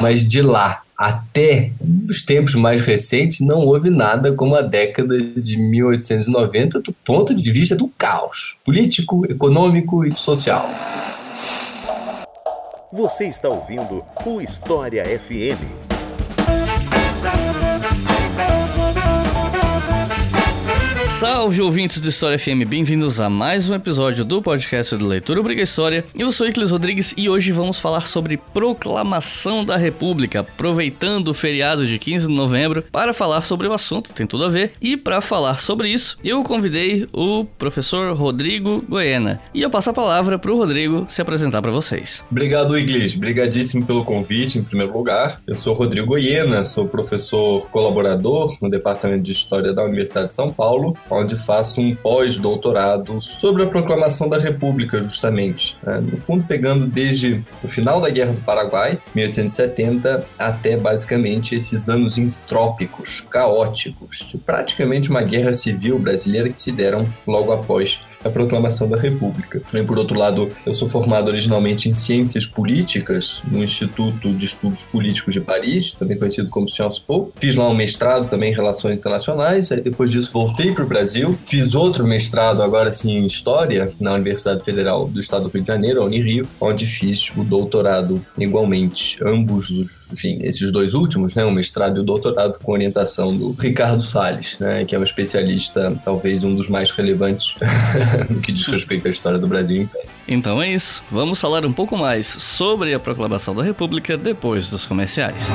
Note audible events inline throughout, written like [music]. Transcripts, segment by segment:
Mas de lá até os tempos mais recentes, não houve nada como a década de 1890 do ponto de vista do caos político, econômico e social. Você está ouvindo o História FM. Salve ouvintes do História FM, bem-vindos a mais um episódio do podcast do Leitura Obriga História. Eu sou Iclis Rodrigues e hoje vamos falar sobre Proclamação da República, aproveitando o feriado de 15 de novembro para falar sobre o assunto, tem tudo a ver. E para falar sobre isso, eu convidei o professor Rodrigo Goiena. E eu passo a palavra para o Rodrigo se apresentar para vocês. Obrigado, Iglis. Obrigadíssimo pelo convite, em primeiro lugar. Eu sou Rodrigo Goiena, sou professor colaborador no Departamento de História da Universidade de São Paulo onde faço um pós-doutorado sobre a proclamação da República, justamente. Né? No fundo, pegando desde o final da Guerra do Paraguai, 1870, até basicamente esses anos entrópicos, caóticos, de praticamente uma guerra civil brasileira que se deram logo após a proclamação da República. E, por outro lado, eu sou formado originalmente em Ciências Políticas no Instituto de Estudos Políticos de Paris, também conhecido como Sciences Po. Fiz lá um mestrado também em Relações Internacionais, aí depois disso voltei para o Brasil, fiz outro mestrado agora sim em História na Universidade Federal do Estado do Rio de Janeiro, a Unirio, onde fiz o doutorado igualmente, ambos os enfim, esses dois últimos, né, o mestrado e o doutorado com orientação do Ricardo Salles, né, que é um especialista, talvez um dos mais relevantes [laughs] no que diz respeito à história do Brasil Então é isso, vamos falar um pouco mais sobre a proclamação da República depois dos comerciais.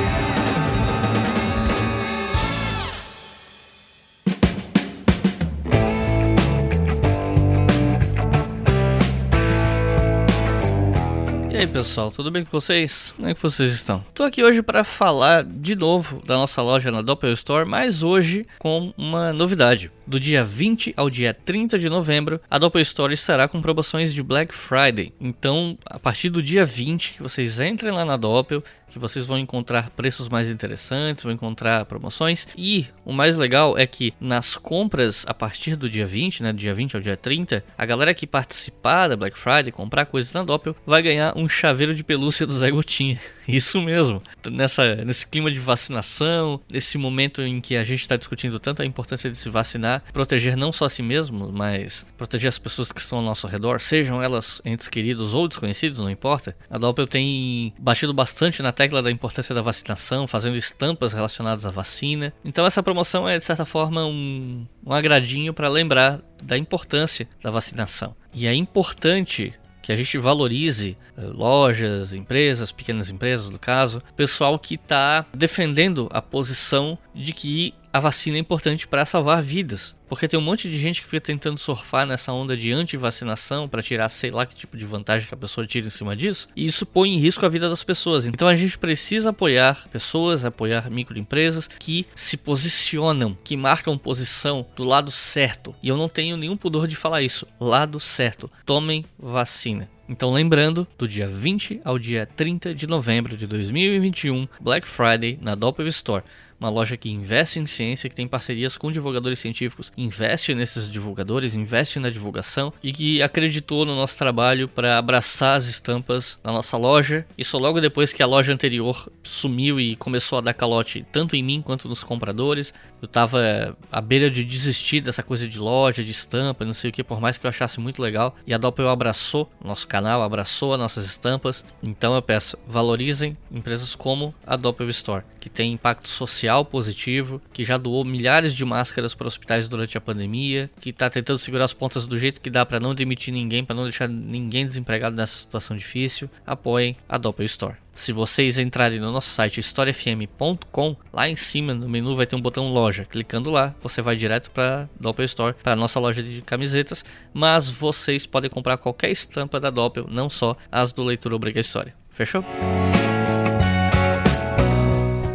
E aí pessoal, tudo bem com vocês? Como é que vocês estão? Tô aqui hoje para falar de novo da nossa loja na Doppel Store, mas hoje com uma novidade. Do dia 20 ao dia 30 de novembro, a Doppel Store estará com promoções de Black Friday. Então, a partir do dia 20, que vocês entrem lá na Doppel, que vocês vão encontrar preços mais interessantes, vão encontrar promoções. E o mais legal é que nas compras a partir do dia 20, né, do dia 20 ao dia 30, a galera que participar da Black Friday, comprar coisas na Doppel, vai ganhar um chaveiro de pelúcia do Zé Gotinha. [laughs] Isso mesmo. Nessa, nesse clima de vacinação, nesse momento em que a gente está discutindo tanto a importância de se vacinar, proteger não só a si mesmo, mas proteger as pessoas que estão ao nosso redor, sejam elas entes queridos ou desconhecidos, não importa. A Doppel tem batido bastante na tecla da importância da vacinação, fazendo estampas relacionadas à vacina. Então essa promoção é de certa forma um, um agradinho para lembrar da importância da vacinação. E é importante que a gente valorize uh, lojas, empresas, pequenas empresas, no caso, pessoal que está defendendo a posição de que a vacina é importante para salvar vidas. Porque tem um monte de gente que fica tentando surfar nessa onda de anti-vacinação para tirar sei lá que tipo de vantagem que a pessoa tira em cima disso, e isso põe em risco a vida das pessoas. Então a gente precisa apoiar pessoas, apoiar microempresas que se posicionam, que marcam posição do lado certo. E eu não tenho nenhum pudor de falar isso. Lado certo. Tomem vacina. Então, lembrando, do dia 20 ao dia 30 de novembro de 2021, Black Friday na Doppel Store uma loja que investe em ciência, que tem parcerias com divulgadores científicos, investe nesses divulgadores, investe na divulgação e que acreditou no nosso trabalho para abraçar as estampas na nossa loja. Isso logo depois que a loja anterior sumiu e começou a dar calote tanto em mim quanto nos compradores. Eu tava à beira de desistir dessa coisa de loja, de estampa, não sei o que, por mais que eu achasse muito legal. E a Doppel abraçou nosso canal, abraçou as nossas estampas. Então eu peço, valorizem empresas como a Doppel Store, que tem impacto social positivo, que já doou milhares de máscaras para hospitais durante a pandemia, que está tentando segurar as pontas do jeito que dá para não demitir ninguém, para não deixar ninguém desempregado nessa situação difícil, apoiem a Doppel Store. Se vocês entrarem no nosso site historiafm.com, lá em cima no menu vai ter um botão loja. Clicando lá, você vai direto para Doppel Store, para nossa loja de camisetas, mas vocês podem comprar qualquer estampa da Doppel, não só as do Leitura Obriga História. Fechou?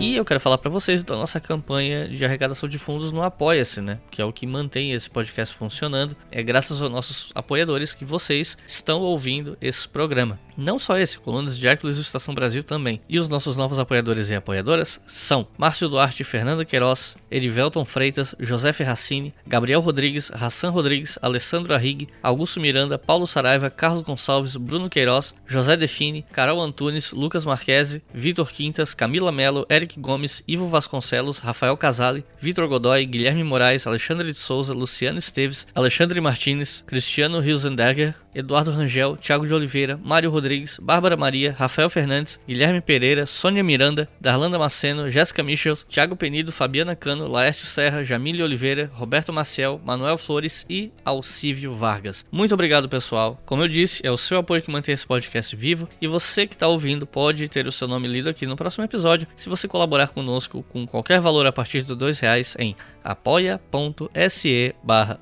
E eu quero falar para vocês da nossa campanha de arrecadação de fundos no Apoia-se, né? Que é o que mantém esse podcast funcionando. É graças aos nossos apoiadores que vocês estão ouvindo esse programa. Não só esse, Colunas de Hércules e Estação Brasil também. E os nossos novos apoiadores e apoiadoras são Márcio Duarte, Fernanda Queiroz, Erivelton Freitas, José Ferracini, Gabriel Rodrigues, Hassan Rodrigues, Alessandro Arrigue, Augusto Miranda, Paulo Saraiva, Carlos Gonçalves, Bruno Queiroz, José Define, Carol Antunes, Lucas Marquese, Vitor Quintas, Camila Melo, Eric Gomes, Ivo Vasconcelos, Rafael Casale, Vitor Godoy, Guilherme Moraes, Alexandre de Souza, Luciano Esteves, Alexandre Martins, Cristiano Hilsenberger, Eduardo Rangel, Thiago de Oliveira, Mário Rodrigues, Bárbara Maria, Rafael Fernandes, Guilherme Pereira, Sônia Miranda, Darlanda Maceno, Jéssica Michels, Thiago Penido, Fabiana Cano, Laércio Serra, Jamília Oliveira, Roberto Maciel, Manuel Flores e Alcívio Vargas. Muito obrigado, pessoal. Como eu disse, é o seu apoio que mantém esse podcast vivo e você que está ouvindo pode ter o seu nome lido aqui no próximo episódio se você colaborar conosco com qualquer valor a partir de dois reais em apoia.se barra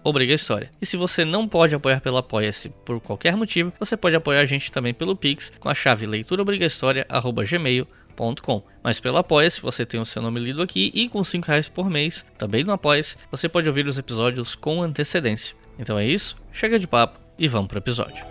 E se você não pode apoiar pelo Apoia-se por qualquer motivo, você pode apoiar a gente também pelo Pix com a chave leituraobrigahistoria.gmail.com. Mas pelo Apoia-se você tem o seu nome lido aqui e com 5 reais por mês, também no Apoia-se, você pode ouvir os episódios com antecedência. Então é isso, chega de papo e vamos pro episódio.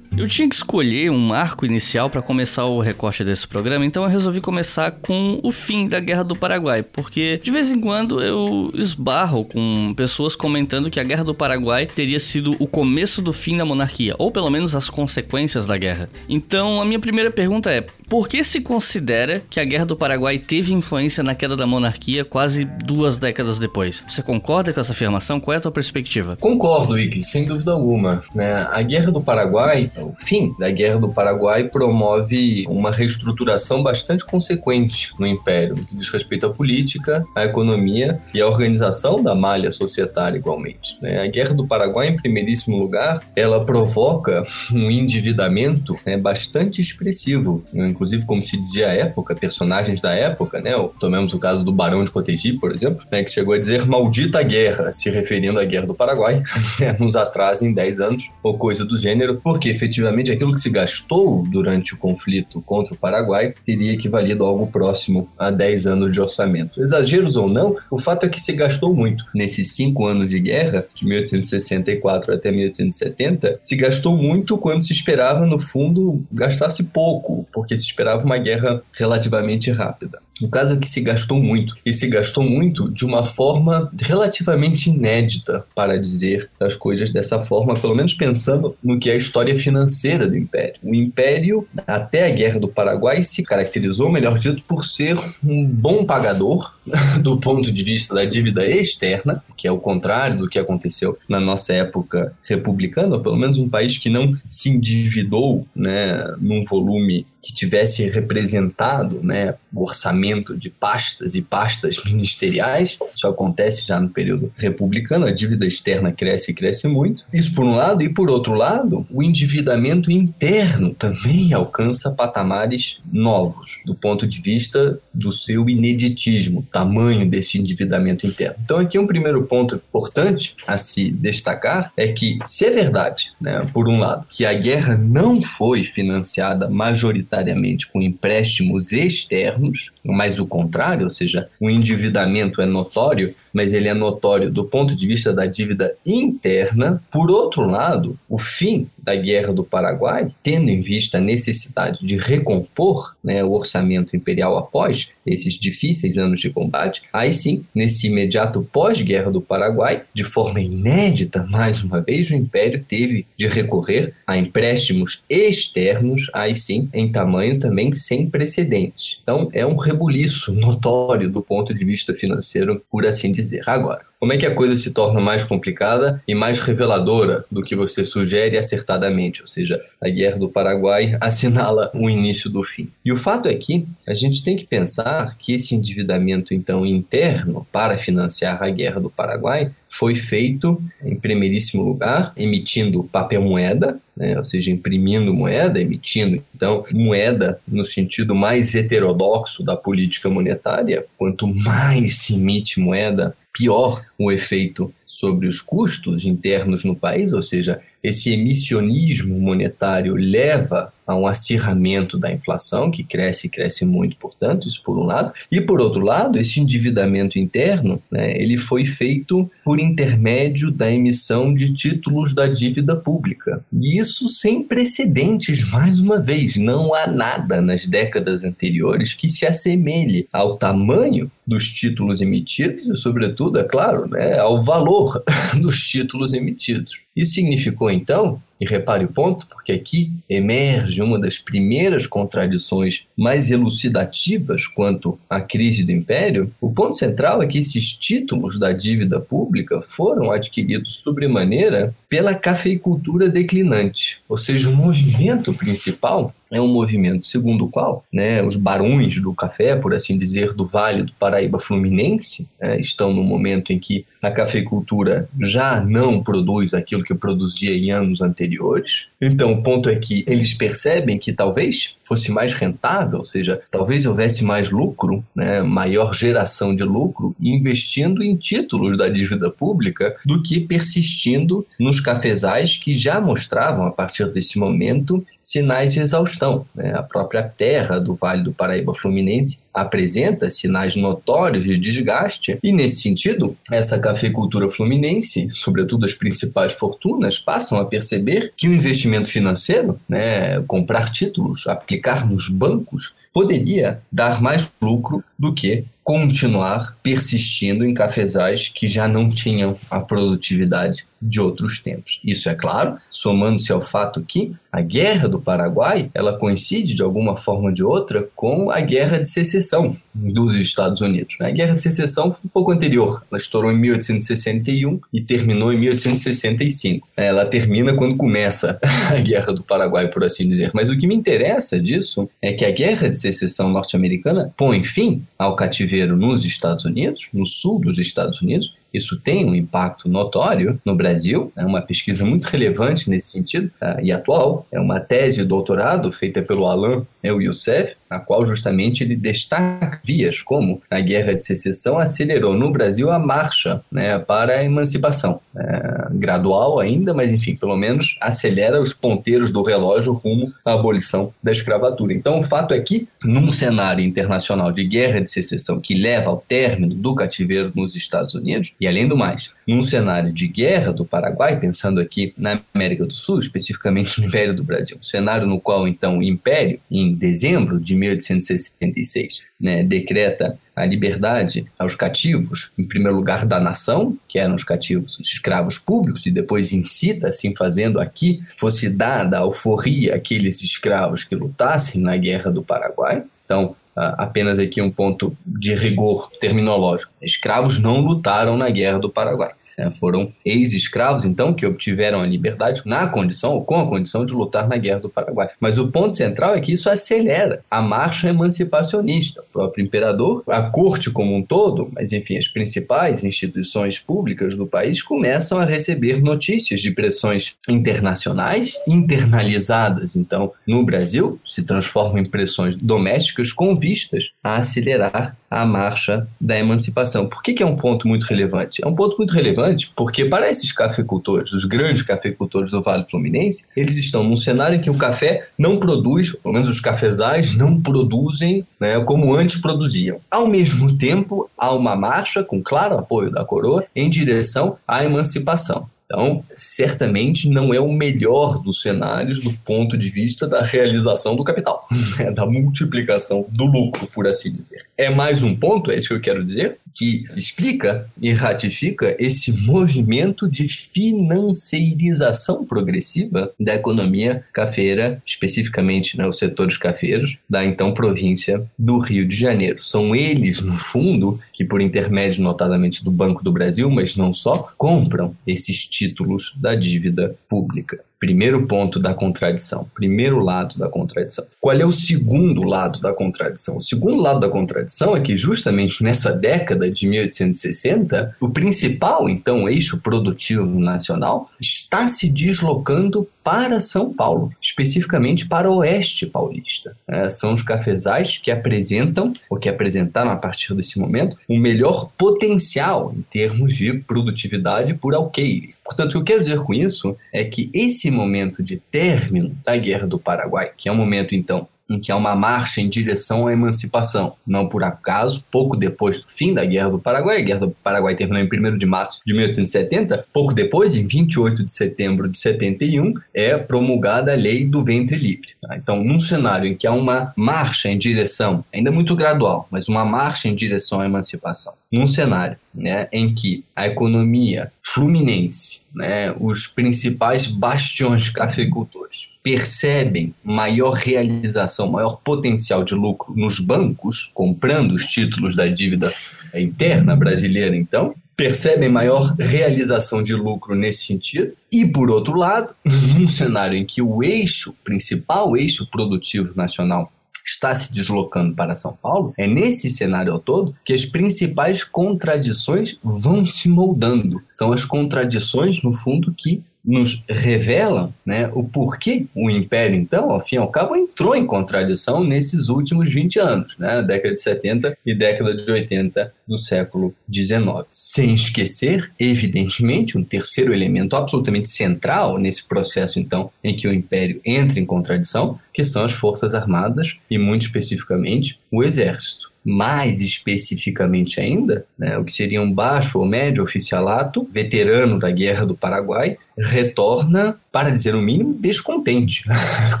Eu tinha que escolher um marco inicial para começar o recorte desse programa, então eu resolvi começar com o fim da Guerra do Paraguai, porque de vez em quando eu esbarro com pessoas comentando que a Guerra do Paraguai teria sido o começo do fim da monarquia, ou pelo menos as consequências da guerra. Então a minha primeira pergunta é: por que se considera que a Guerra do Paraguai teve influência na queda da monarquia quase duas décadas depois? Você concorda com essa afirmação? Qual é a tua perspectiva? Concordo, Ike, sem dúvida alguma. Né? A Guerra do Paraguai, fim da Guerra do Paraguai promove uma reestruturação bastante consequente no Império, no que diz respeito à política, à economia e à organização da malha societária igualmente. Né? A Guerra do Paraguai, em primeiríssimo lugar, ela provoca um endividamento né, bastante expressivo, né? inclusive como se dizia à época, personagens da época, né? tomemos o caso do Barão de Cotegipe, por exemplo, né? que chegou a dizer maldita guerra, se referindo à Guerra do Paraguai, [laughs] nos atrasa em 10 anos, ou coisa do gênero, porque efetivamente efetivamente aquilo que se gastou durante o conflito contra o Paraguai teria equivalido a algo próximo a 10 anos de orçamento. Exageros ou não, o fato é que se gastou muito. Nesses cinco anos de guerra, de 1864 até 1870, se gastou muito quando se esperava, no fundo, gastasse pouco, porque se esperava uma guerra relativamente rápida. O caso é que se gastou muito, e se gastou muito de uma forma relativamente inédita, para dizer as coisas dessa forma, pelo menos pensando no que é a história financeira do Império. O Império, até a Guerra do Paraguai, se caracterizou, melhor dito, por ser um bom pagador [laughs] do ponto de vista da dívida externa, que é o contrário do que aconteceu na nossa época republicana, ou pelo menos um país que não se endividou né, num volume que tivesse representado né, o orçamento de pastas e pastas ministeriais. Isso acontece já no período republicano, a dívida externa cresce e cresce muito. Isso por um lado, e por outro lado, o endividamento interno também alcança patamares novos, do ponto de vista do seu ineditismo, tamanho desse endividamento interno. Então, aqui um primeiro ponto importante a se destacar é que, se é verdade, né, por um lado, que a guerra não foi financiada majoritariamente majoritariamente com empréstimos externos, mas o contrário, ou seja, o endividamento é notório, mas ele é notório do ponto de vista da dívida interna. Por outro lado, o fim da Guerra do Paraguai, tendo em vista a necessidade de recompor né, o orçamento imperial após esses difíceis anos de combate, aí sim, nesse imediato pós-Guerra do Paraguai, de forma inédita, mais uma vez, o Império teve de recorrer a empréstimos externos, aí sim, em tamanho também sem precedentes. Então, é um rebuliço notório do ponto de vista financeiro, por assim dizer. Agora, como é que a coisa se torna mais complicada e mais reveladora do que você sugere acertadamente? Ou seja, a Guerra do Paraguai [laughs] assinala o início do fim. E o fato é que a gente tem que pensar que esse endividamento, então, interno para financiar a Guerra do Paraguai foi feito, em primeiríssimo lugar, emitindo papel moeda, né? ou seja, imprimindo moeda, emitindo, então, moeda no sentido mais heterodoxo da política monetária. Quanto mais se emite moeda, pior o efeito sobre os custos internos no país, ou seja, esse emissionismo monetário leva a um acirramento da inflação, que cresce e cresce muito, portanto, isso por um lado. E por outro lado, esse endividamento interno, né, ele foi feito por intermédio da emissão de títulos da dívida pública. E isso sem precedentes, mais uma vez. Não há nada nas décadas anteriores que se assemelhe ao tamanho dos títulos emitidos e, sobretudo, é claro, né, ao valor [laughs] dos títulos emitidos. Isso significou, então, e repare o ponto, porque aqui emerge uma das primeiras contradições mais elucidativas quanto à crise do império. O ponto central é que esses títulos da dívida pública foram adquiridos sobremaneira pela cafeicultura declinante, ou seja, o movimento principal é um movimento segundo o qual né, os barões do café, por assim dizer, do Vale do Paraíba Fluminense, né, estão no momento em que a cafeicultura já não produz aquilo que produzia em anos anteriores. Então, o ponto é que eles percebem que talvez fosse mais rentável, ou seja, talvez houvesse mais lucro, né, maior geração de lucro, investindo em títulos da dívida pública do que persistindo nos cafezais que já mostravam, a partir desse momento, sinais de exaustão. Né? A própria terra do Vale do Paraíba Fluminense apresenta sinais notórios de desgaste, e nesse sentido, essa cafeicultura fluminense, sobretudo as principais fortunas, passam a perceber que o investimento financeiro, né, comprar títulos, aplicar nos bancos, poderia dar mais lucro do que continuar persistindo em cafezais que já não tinham a produtividade de outros tempos. Isso é claro, somando-se ao fato que a Guerra do Paraguai, ela coincide de alguma forma ou de outra com a Guerra de Secessão dos Estados Unidos. A Guerra de Secessão foi um pouco anterior, ela estourou em 1861 e terminou em 1865. Ela termina quando começa [laughs] a Guerra do Paraguai, por assim dizer. Mas o que me interessa disso é que a Guerra de Secessão norte-americana põe fim ao cativeiro nos Estados Unidos, no sul dos Estados Unidos, isso tem um impacto notório no Brasil, é uma pesquisa muito relevante nesse sentido uh, e atual. É uma tese de doutorado feita pelo Alain é, Youssef, na qual justamente ele destaca vias como a Guerra de Secessão acelerou no Brasil a marcha né, para a emancipação. É, gradual ainda, mas enfim, pelo menos acelera os ponteiros do relógio rumo à abolição da escravatura. Então, o fato é que, num cenário internacional de guerra de secessão que leva ao término do cativeiro nos Estados Unidos, e além do mais, num cenário de guerra do Paraguai, pensando aqui na América do Sul, especificamente no Império do Brasil, um cenário no qual então o Império, em dezembro de 1866, né, decreta a liberdade aos cativos, em primeiro lugar da nação, que eram os cativos, os escravos públicos, e depois incita, assim fazendo aqui, fosse dada a alforria àqueles escravos que lutassem na Guerra do Paraguai. Então, apenas aqui um ponto de rigor terminológico. Escravos não lutaram na Guerra do Paraguai. Né? Foram ex-escravos, então, que obtiveram a liberdade na condição, ou com a condição, de lutar na Guerra do Paraguai. Mas o ponto central é que isso acelera a marcha emancipacionista. O próprio imperador, a corte como um todo, mas enfim, as principais instituições públicas do país começam a receber notícias de pressões internacionais internalizadas. Então, no Brasil, se transformam em pressões domésticas com vistas a acelerar a marcha da emancipação. Por que, que é um ponto muito relevante? É um ponto muito relevante porque, para esses cafeicultores, os grandes cafeicultores do Vale Fluminense, eles estão num cenário em que o café não produz, pelo menos os cafezais não produzem né, como antes produziam. Ao mesmo tempo, há uma marcha, com claro apoio da coroa, em direção à emancipação. Então, certamente não é o melhor dos cenários do ponto de vista da realização do capital, [laughs] né? da multiplicação do lucro, por assim dizer. É mais um ponto, é isso que eu quero dizer, que explica e ratifica esse movimento de financeirização progressiva da economia cafeira, especificamente né, os setores cafeiros da então província do Rio de Janeiro. São eles, no fundo, que por intermédio notadamente do Banco do Brasil, mas não só, compram esses títulos da dívida pública. Primeiro ponto da contradição, primeiro lado da contradição. Qual é o segundo lado da contradição? O segundo lado da contradição é que, justamente nessa década de 1860, o principal, então, eixo produtivo nacional está se deslocando para São Paulo, especificamente para o oeste paulista. É, são os cafezais que apresentam, ou que apresentaram a partir desse momento, o melhor potencial em termos de produtividade por alqueire. Portanto, o que eu quero dizer com isso é que esse momento de término da Guerra do Paraguai, que é um momento, então, em que há uma marcha em direção à emancipação. Não por acaso, pouco depois do fim da Guerra do Paraguai, a Guerra do Paraguai terminou em 1 de março de 1870, pouco depois, em 28 de setembro de 71, é promulgada a Lei do Ventre Livre. Tá? Então, num cenário em que há uma marcha em direção, ainda muito gradual, mas uma marcha em direção à emancipação, num cenário né, em que a economia fluminense, né, os principais bastiões cafeicultores, percebem maior realização, maior potencial de lucro nos bancos, comprando os títulos da dívida interna brasileira, então, percebem maior realização de lucro nesse sentido. E, por outro lado, [laughs] num cenário em que o eixo, principal eixo produtivo nacional, está se deslocando para São Paulo, é nesse cenário todo que as principais contradições vão se moldando. São as contradições, no fundo, que nos revelam né, o porquê o Império, então, ao fim e ao cabo, entrou em contradição nesses últimos 20 anos, né, década de 70 e década de 80 do século XIX. Sem esquecer, evidentemente, um terceiro elemento absolutamente central nesse processo, então, em que o Império entra em contradição, que são as Forças Armadas e, muito especificamente, o Exército mais especificamente ainda, né, o que seria um baixo ou médio oficialato, veterano da Guerra do Paraguai, retorna, para dizer o mínimo, descontente [laughs]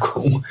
com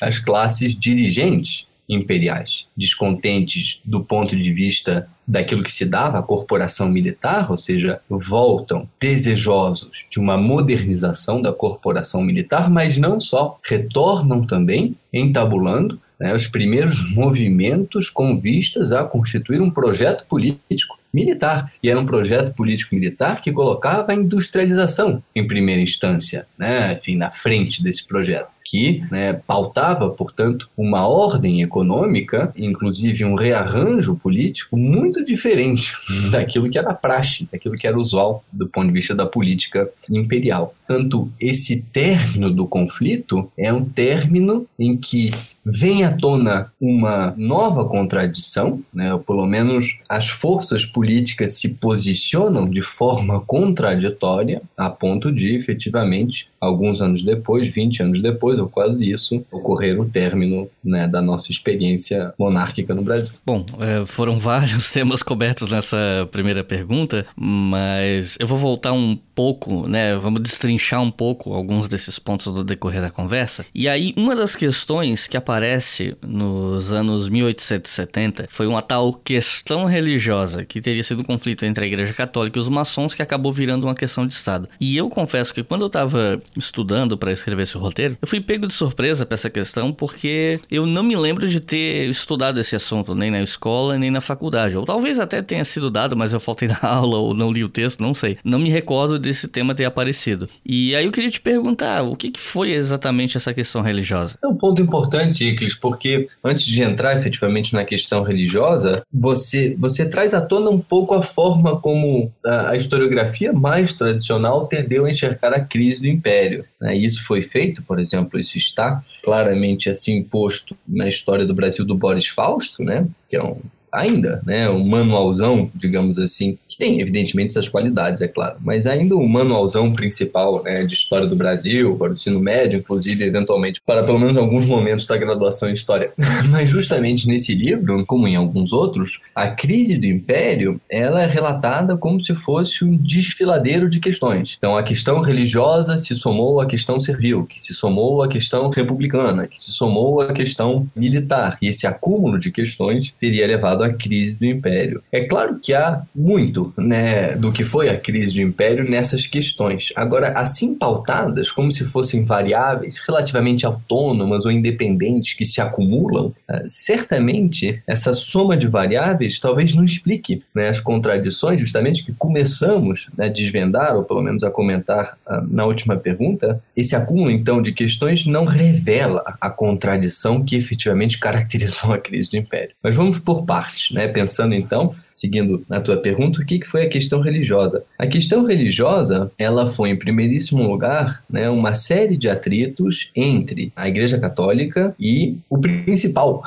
as classes dirigentes imperiais, descontentes do ponto de vista daquilo que se dava à corporação militar, ou seja, voltam desejosos de uma modernização da corporação militar, mas não só, retornam também entabulando né, os primeiros movimentos com vistas a constituir um projeto político militar. E era um projeto político-militar que colocava a industrialização em primeira instância, né, enfim, na frente desse projeto que né, pautava, portanto, uma ordem econômica, inclusive um rearranjo político muito diferente [laughs] daquilo que era praxe, daquilo que era usual do ponto de vista da política imperial. Tanto esse término do conflito é um término em que vem à tona uma nova contradição, né, ou pelo menos as forças políticas se posicionam de forma contraditória, a ponto de efetivamente alguns anos depois, 20 anos depois, ou quase isso, ocorrer o término né, da nossa experiência monárquica no Brasil. Bom, é, foram vários [laughs] temas cobertos nessa primeira pergunta, mas eu vou voltar um pouco, né? Vamos destrinchar um pouco alguns desses pontos do decorrer da conversa. E aí, uma das questões que aparece nos anos 1870 foi uma tal questão religiosa, que teria sido um conflito entre a Igreja Católica e os maçons, que acabou virando uma questão de Estado. E eu confesso que quando eu estava estudando para escrever esse roteiro, eu fui pego de surpresa para essa questão porque eu não me lembro de ter estudado esse assunto nem na escola nem na faculdade. Ou talvez até tenha sido dado, mas eu faltei [laughs] na aula ou não li o texto, não sei. Não me recordo desse tema ter aparecido. E aí eu queria te perguntar, o que, que foi exatamente essa questão religiosa? É um ponto importante, Iclis, porque antes de entrar efetivamente na questão religiosa, você, você traz à tona um pouco a forma como a, a historiografia mais tradicional tendeu a enxergar a crise do império. Né? Isso foi feito, por exemplo, isso está claramente assim posto na história do Brasil do Boris Fausto, né? que é um ainda, né, um manualzão, digamos assim, que tem evidentemente essas qualidades, é claro, mas ainda o manualzão principal, né, de história do Brasil, para o ensino médio, inclusive eventualmente para pelo menos alguns momentos da graduação em história. [laughs] mas justamente nesse livro, como em alguns outros, a crise do império, ela é relatada como se fosse um desfiladeiro de questões. Então a questão religiosa se somou à questão servil, que se somou à questão republicana, que se somou à questão militar, e esse acúmulo de questões teria levado a crise do Império. É claro que há muito né, do que foi a crise do Império nessas questões. Agora, assim pautadas, como se fossem variáveis relativamente autônomas ou independentes que se acumulam, uh, certamente essa soma de variáveis talvez não explique né, as contradições, justamente que começamos né, a desvendar, ou pelo menos a comentar uh, na última pergunta. Esse acúmulo, então, de questões não revela a contradição que efetivamente [laughs] caracterizou a crise do Império. Mas vamos por partes partes, né? Pensando então, seguindo na tua pergunta, o que foi a questão religiosa? A questão religiosa, ela foi em primeiríssimo lugar, né, uma série de atritos entre a Igreja Católica e o principal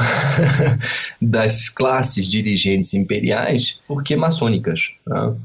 [laughs] das classes dirigentes imperiais, porque maçônicas. Né?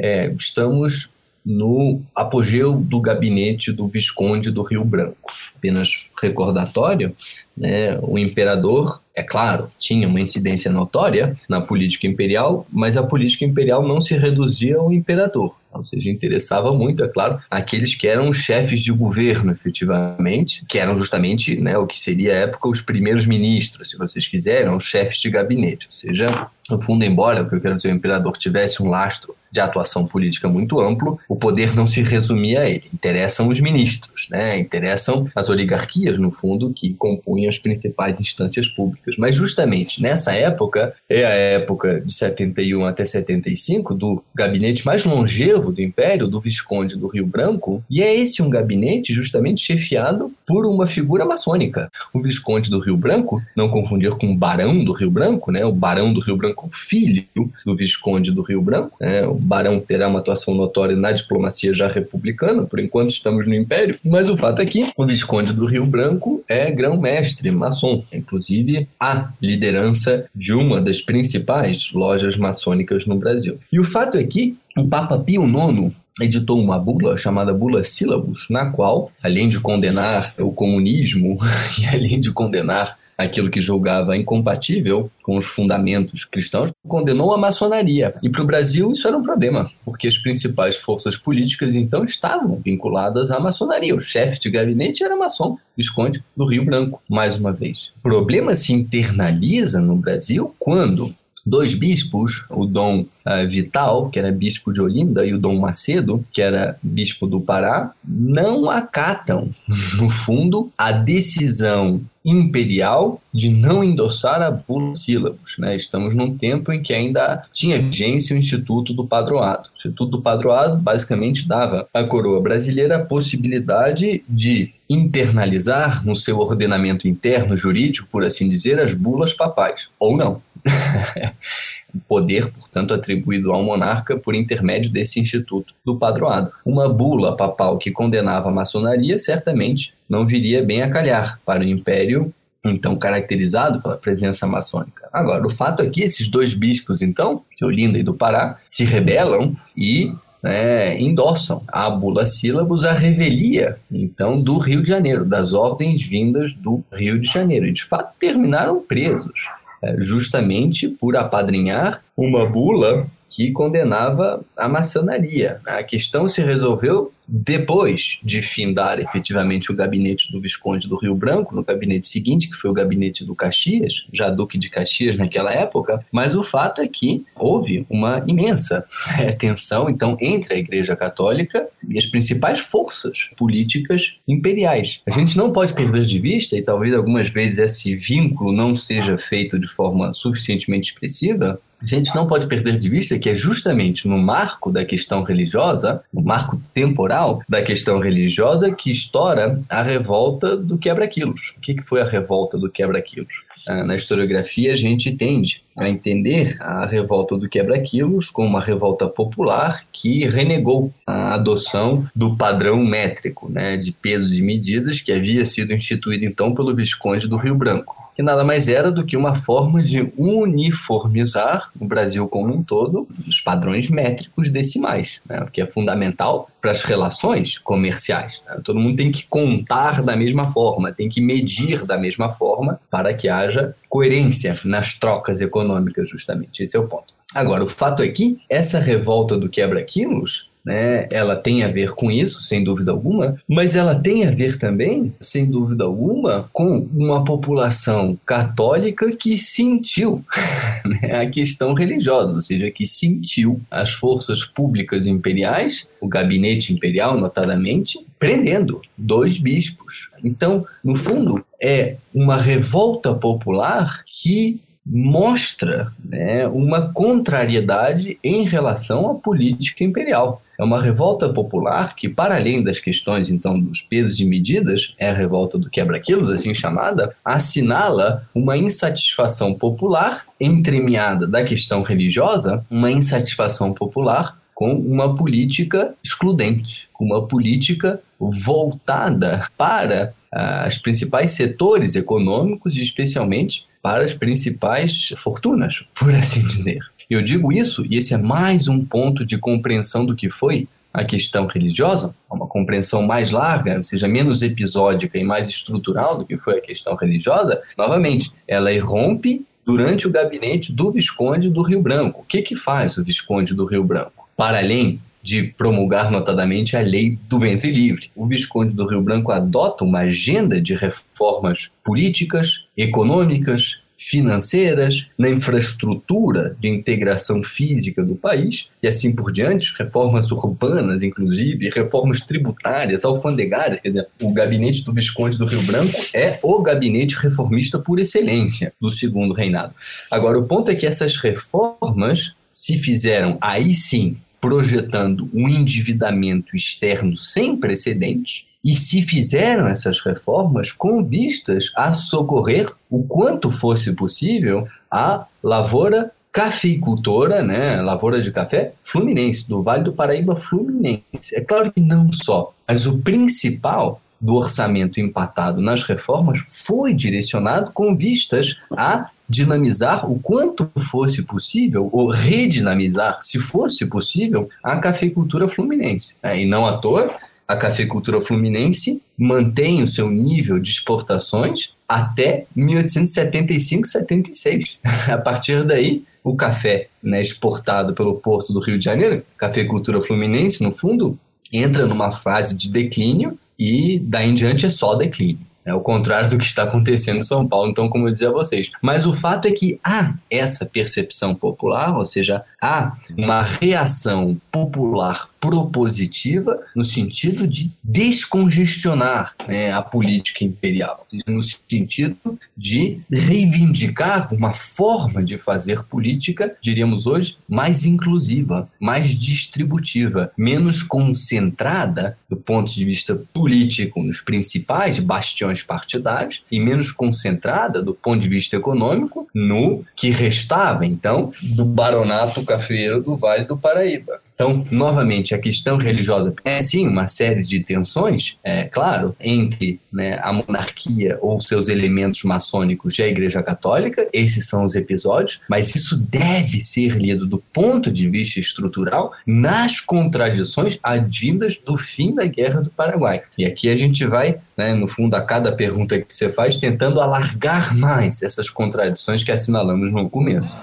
É, estamos no apogeu do gabinete do Visconde do Rio Branco. Apenas recordatório, né, o imperador, é claro, tinha uma incidência notória na política imperial, mas a política imperial não se reduzia ao imperador. Ou seja, interessava muito, é claro, aqueles que eram chefes de governo, efetivamente, que eram justamente né, o que seria à época os primeiros ministros, se vocês quiserem, os chefes de gabinete. Ou seja, no fundo, embora o que eu quero dizer, o imperador tivesse um lastro de atuação política muito amplo, o poder não se resumia a ele. Interessam os ministros, né? interessam as oligarquias, no fundo, que compunham as principais instâncias públicas. Mas justamente nessa época, é a época de 71 até 75, do gabinete mais longevo do Império, do Visconde do Rio Branco, e é esse um gabinete justamente chefiado por uma figura maçônica. O Visconde do Rio Branco, não confundir com o Barão do Rio Branco, né? o Barão do Rio Branco, filho do Visconde do Rio Branco, né? o Barão terá uma atuação notória na diplomacia já republicana, por enquanto estamos no Império, mas o fato é que o Visconde do Rio Branco é grão-mestre maçom, inclusive a liderança de uma das principais lojas maçônicas no Brasil. E o fato é que o Papa Pio IX editou uma bula chamada Bula Sílabus, na qual, além de condenar o comunismo [laughs] e além de condenar aquilo que julgava incompatível com os fundamentos cristãos, condenou a maçonaria. E para o Brasil isso era um problema, porque as principais forças políticas então estavam vinculadas à maçonaria. O chefe de gabinete era maçom, Visconde do Rio Branco, mais uma vez. O problema se internaliza no Brasil quando dois bispos, o Dom uh, Vital, que era bispo de Olinda, e o Dom Macedo, que era bispo do Pará, não acatam, [laughs] no fundo, a decisão imperial de não endossar a bula sílabos. Né? Estamos num tempo em que ainda tinha vigência o Instituto do Padroado. O Instituto do Padroado basicamente dava à coroa brasileira a possibilidade de internalizar no seu ordenamento interno jurídico, por assim dizer, as bulas papais, ou não. [laughs] poder, portanto, atribuído ao monarca por intermédio desse instituto do padroado. Uma bula papal que condenava a maçonaria certamente não viria bem a calhar para o império então caracterizado pela presença maçônica. Agora, o fato é que esses dois bispos, então, de Olinda e do Pará, se rebelam e né, endossam a bula sílabos a revelia, então, do Rio de Janeiro, das ordens vindas do Rio de Janeiro. E, de fato, terminaram presos. É, justamente por apadrinhar uma bula que condenava a maçonaria. A questão se resolveu depois de findar efetivamente o gabinete do Visconde do Rio Branco, no gabinete seguinte, que foi o gabinete do Caxias, já Duque de Caxias naquela época, mas o fato é que houve uma imensa é, [laughs] tensão, então, entre a Igreja Católica e as principais forças políticas imperiais. A gente não pode perder de vista, e talvez algumas vezes esse vínculo não seja feito de forma suficientemente expressiva, a gente não pode perder de vista que é justamente no marco da questão religiosa, no marco temporal da questão religiosa, que estoura a revolta do quebra-quilos. O que foi a revolta do quebra-quilos? Ah, na historiografia, a gente tende a entender a revolta do quebra-quilos como uma revolta popular que renegou a adoção do padrão métrico né, de pesos e medidas que havia sido instituído então pelo Visconde do Rio Branco que nada mais era do que uma forma de uniformizar o Brasil como um todo os padrões métricos decimais, né? o que é fundamental para as relações comerciais. Né? Todo mundo tem que contar da mesma forma, tem que medir da mesma forma para que haja coerência nas trocas econômicas, justamente. Esse é o ponto. Agora, o fato é que essa revolta do quebra-quilos né? Ela tem a ver com isso, sem dúvida alguma, mas ela tem a ver também, sem dúvida alguma, com uma população católica que sentiu [laughs] né, a questão religiosa, ou seja, que sentiu as forças públicas imperiais, o gabinete imperial, notadamente, prendendo dois bispos. Então, no fundo, é uma revolta popular que mostra né, uma contrariedade em relação à política imperial. É uma revolta popular que, para além das questões, então, dos pesos e medidas, é a revolta do quebra-quilos, assim chamada, assinala uma insatisfação popular entremeada da questão religiosa, uma insatisfação popular com uma política excludente, com uma política voltada para uh, os principais setores econômicos e especialmente para as principais fortunas, por assim dizer. Eu digo isso, e esse é mais um ponto de compreensão do que foi a questão religiosa, uma compreensão mais larga, ou seja, menos episódica e mais estrutural do que foi a questão religiosa, novamente, ela irrompe durante o gabinete do Visconde do Rio Branco. O que, que faz o Visconde do Rio Branco? Para além de promulgar notadamente a lei do ventre livre. O Visconde do Rio Branco adota uma agenda de reformas políticas, econômicas, financeiras, na infraestrutura de integração física do país e assim por diante, reformas urbanas, inclusive, reformas tributárias, alfandegárias. Quer dizer, o gabinete do Visconde do Rio Branco é o gabinete reformista por excelência do segundo reinado. Agora, o ponto é que essas reformas se fizeram aí sim projetando um endividamento externo sem precedente e se fizeram essas reformas com vistas a socorrer o quanto fosse possível a lavoura cafeicultora, né, lavoura de café fluminense, do Vale do Paraíba Fluminense. É claro que não só, mas o principal do orçamento empatado nas reformas foi direcionado com vistas a dinamizar o quanto fosse possível, ou redinamizar, se fosse possível, a cafeicultura fluminense. É, e não à toa, a cafeicultura fluminense mantém o seu nível de exportações até 1875-76. [laughs] a partir daí, o café né, exportado pelo Porto do Rio de Janeiro, cafeicultura fluminense, no fundo, entra numa fase de declínio e daí em diante é só declínio. É o contrário do que está acontecendo em São Paulo, então, como eu dizia a vocês. Mas o fato é que há essa percepção popular, ou seja, há uma reação popular propositiva no sentido de descongestionar né, a política imperial, no sentido de reivindicar uma forma de fazer política, diríamos hoje, mais inclusiva, mais distributiva, menos concentrada do ponto de vista político nos principais bastiões partidários e menos concentrada do ponto de vista econômico no que restava, então, do baronato cafeiro do Vale do Paraíba. Então, novamente, a questão religiosa é sim uma série de tensões, é claro, entre né, a monarquia ou seus elementos maçônicos e a Igreja Católica, esses são os episódios, mas isso deve ser lido do ponto de vista estrutural nas contradições advindas do fim da Guerra do Paraguai. E aqui a gente vai, né, no fundo, a cada pergunta que você faz, tentando alargar mais essas contradições que assinalamos no começo.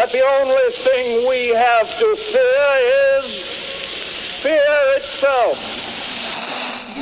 That the only thing we have to fear is fear itself.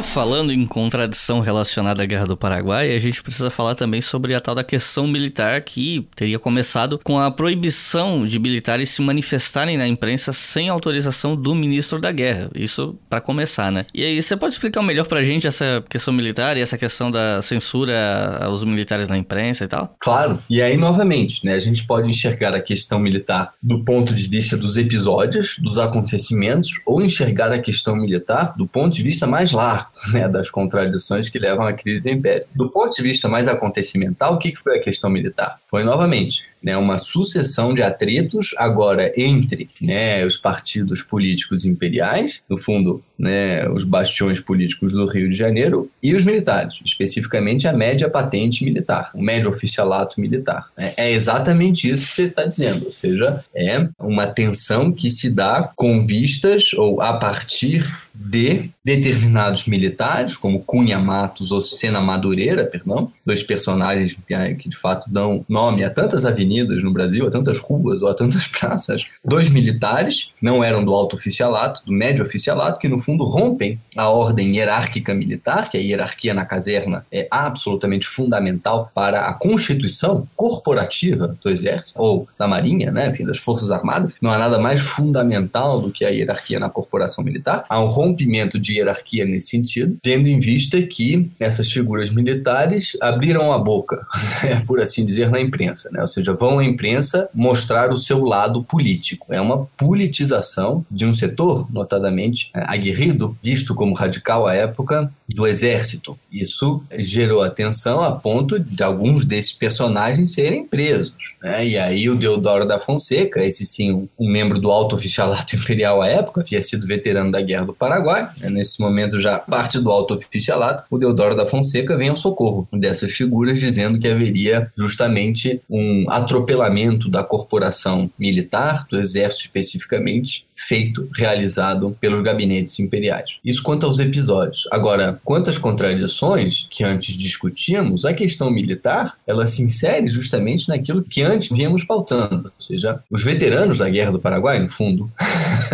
Falando em contradição relacionada à Guerra do Paraguai, a gente precisa falar também sobre a tal da questão militar que teria começado com a proibição de militares se manifestarem na imprensa sem autorização do ministro da Guerra. Isso para começar, né? E aí, você pode explicar melhor pra gente essa questão militar e essa questão da censura aos militares na imprensa e tal? Claro. E aí, novamente, né, a gente pode enxergar a questão militar do ponto de vista dos episódios, dos acontecimentos, ou enxergar a questão militar do ponto de vista mais largo [laughs] né, das contradições que levam à crise do Império. Do ponto de vista mais acontecimental, o que foi a questão militar? Foi novamente né, uma sucessão de atritos agora entre né, os partidos políticos imperiais, no fundo, né, os bastiões políticos do Rio de Janeiro, e os militares, especificamente a média patente militar, o médio oficialato militar. É, é exatamente isso que você está dizendo, ou seja, é uma tensão que se dá com vistas ou a partir de determinados militares, como Cunha Matos ou Sena Madureira, perdão, dois personagens que de fato dão nome a tantas avenidas avenidas no Brasil, a tantas ruas ou a tantas [laughs] praças, dois militares, não eram do alto oficialato, do médio oficialato, que no fundo rompem a ordem hierárquica militar, que a hierarquia na caserna é absolutamente fundamental para a constituição corporativa do exército ou da marinha, né, enfim, das forças armadas. Não há nada mais fundamental do que a hierarquia na corporação militar. Há um rompimento de hierarquia nesse sentido, tendo em vista que essas figuras militares abriram a boca, [laughs] por assim dizer, na imprensa, né? ou seja, vão à imprensa mostrar o seu lado político. É uma politização de um setor, notadamente é, aguerrido, visto como radical à época, do exército. Isso gerou atenção a ponto de alguns desses personagens serem presos. Né? E aí o Deodoro da Fonseca, esse sim, um, membro do alto oficialato [laughs] imperial à época, havia sido veterano da Guerra do Paraguai, né? nesse momento já parte do alto oficialato, o Deodoro da Fonseca vem ao socorro dessas figuras, dizendo que haveria justamente um atropelamento da corporação militar, do exército especificamente, feito, realizado pelos gabinetes imperiais. Isso quanto aos episódios. Agora, quanto às contradições que antes discutíamos, a questão militar, ela se insere justamente naquilo que antes víamos pautando, ou seja, os veteranos da Guerra do Paraguai, no fundo,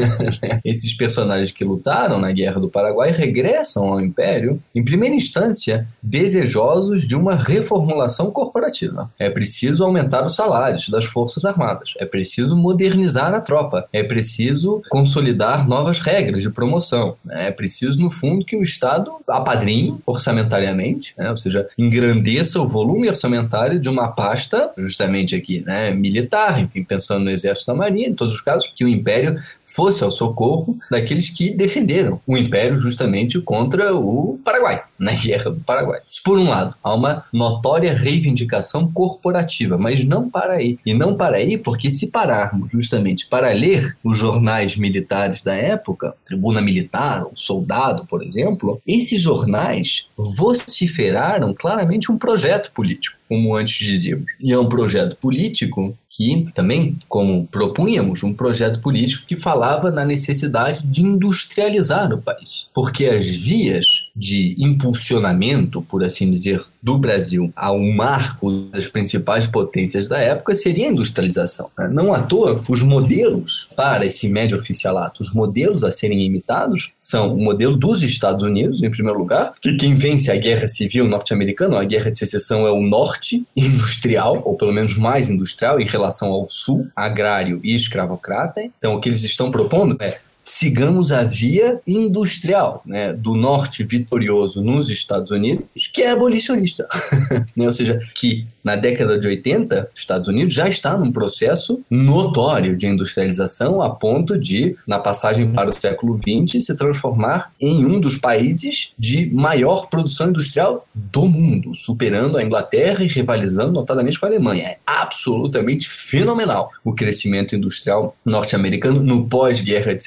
[laughs] esses personagens que lutaram na Guerra do Paraguai regressam ao Império, em primeira instância, desejosos de uma reformulação corporativa. É preciso aumentar os salários das Forças Armadas, é preciso modernizar a tropa, é preciso consolidar novas regras de promoção. Né? É preciso, no fundo, que o Estado apadrinhe orçamentariamente, né? ou seja, engrandeça o volume orçamentário de uma pasta, justamente aqui, né? militar, enfim, pensando no Exército na Marinha, em todos os casos, que o Império fosse ao socorro daqueles que defenderam o Império justamente contra o Paraguai, na [laughs] Guerra do Paraguai. Isso por um lado, há uma notória reivindicação corporativa, mas não para aí. E não para aí porque se pararmos justamente para ler os jornais militares da época, Tribuna Militar, ou Soldado, por exemplo, esses jornais vociferaram claramente um projeto político como antes dizíamos. E é um projeto político que também, como propunhamos, um projeto político que falava na necessidade de industrializar o país. Porque as vias de impulsionamento, por assim dizer, do Brasil a um marco das principais potências da época seria a industrialização. Né? Não à toa, os modelos para esse médio oficialato, os modelos a serem imitados são o modelo dos Estados Unidos, em primeiro lugar, que quem vence a guerra civil norte-americana, a guerra de secessão é o norte industrial, ou pelo menos mais industrial, em relação ao sul, agrário e escravocrata. Então, o que eles estão propondo é sigamos a via industrial né, do norte vitorioso nos Estados Unidos, que é abolicionista. [laughs] né? Ou seja, que na década de 80, os Estados Unidos já está num processo notório de industrialização a ponto de, na passagem para o século XX, se transformar em um dos países de maior produção industrial do mundo, superando a Inglaterra e rivalizando notadamente com a Alemanha. É absolutamente fenomenal o crescimento industrial norte-americano no pós-guerra de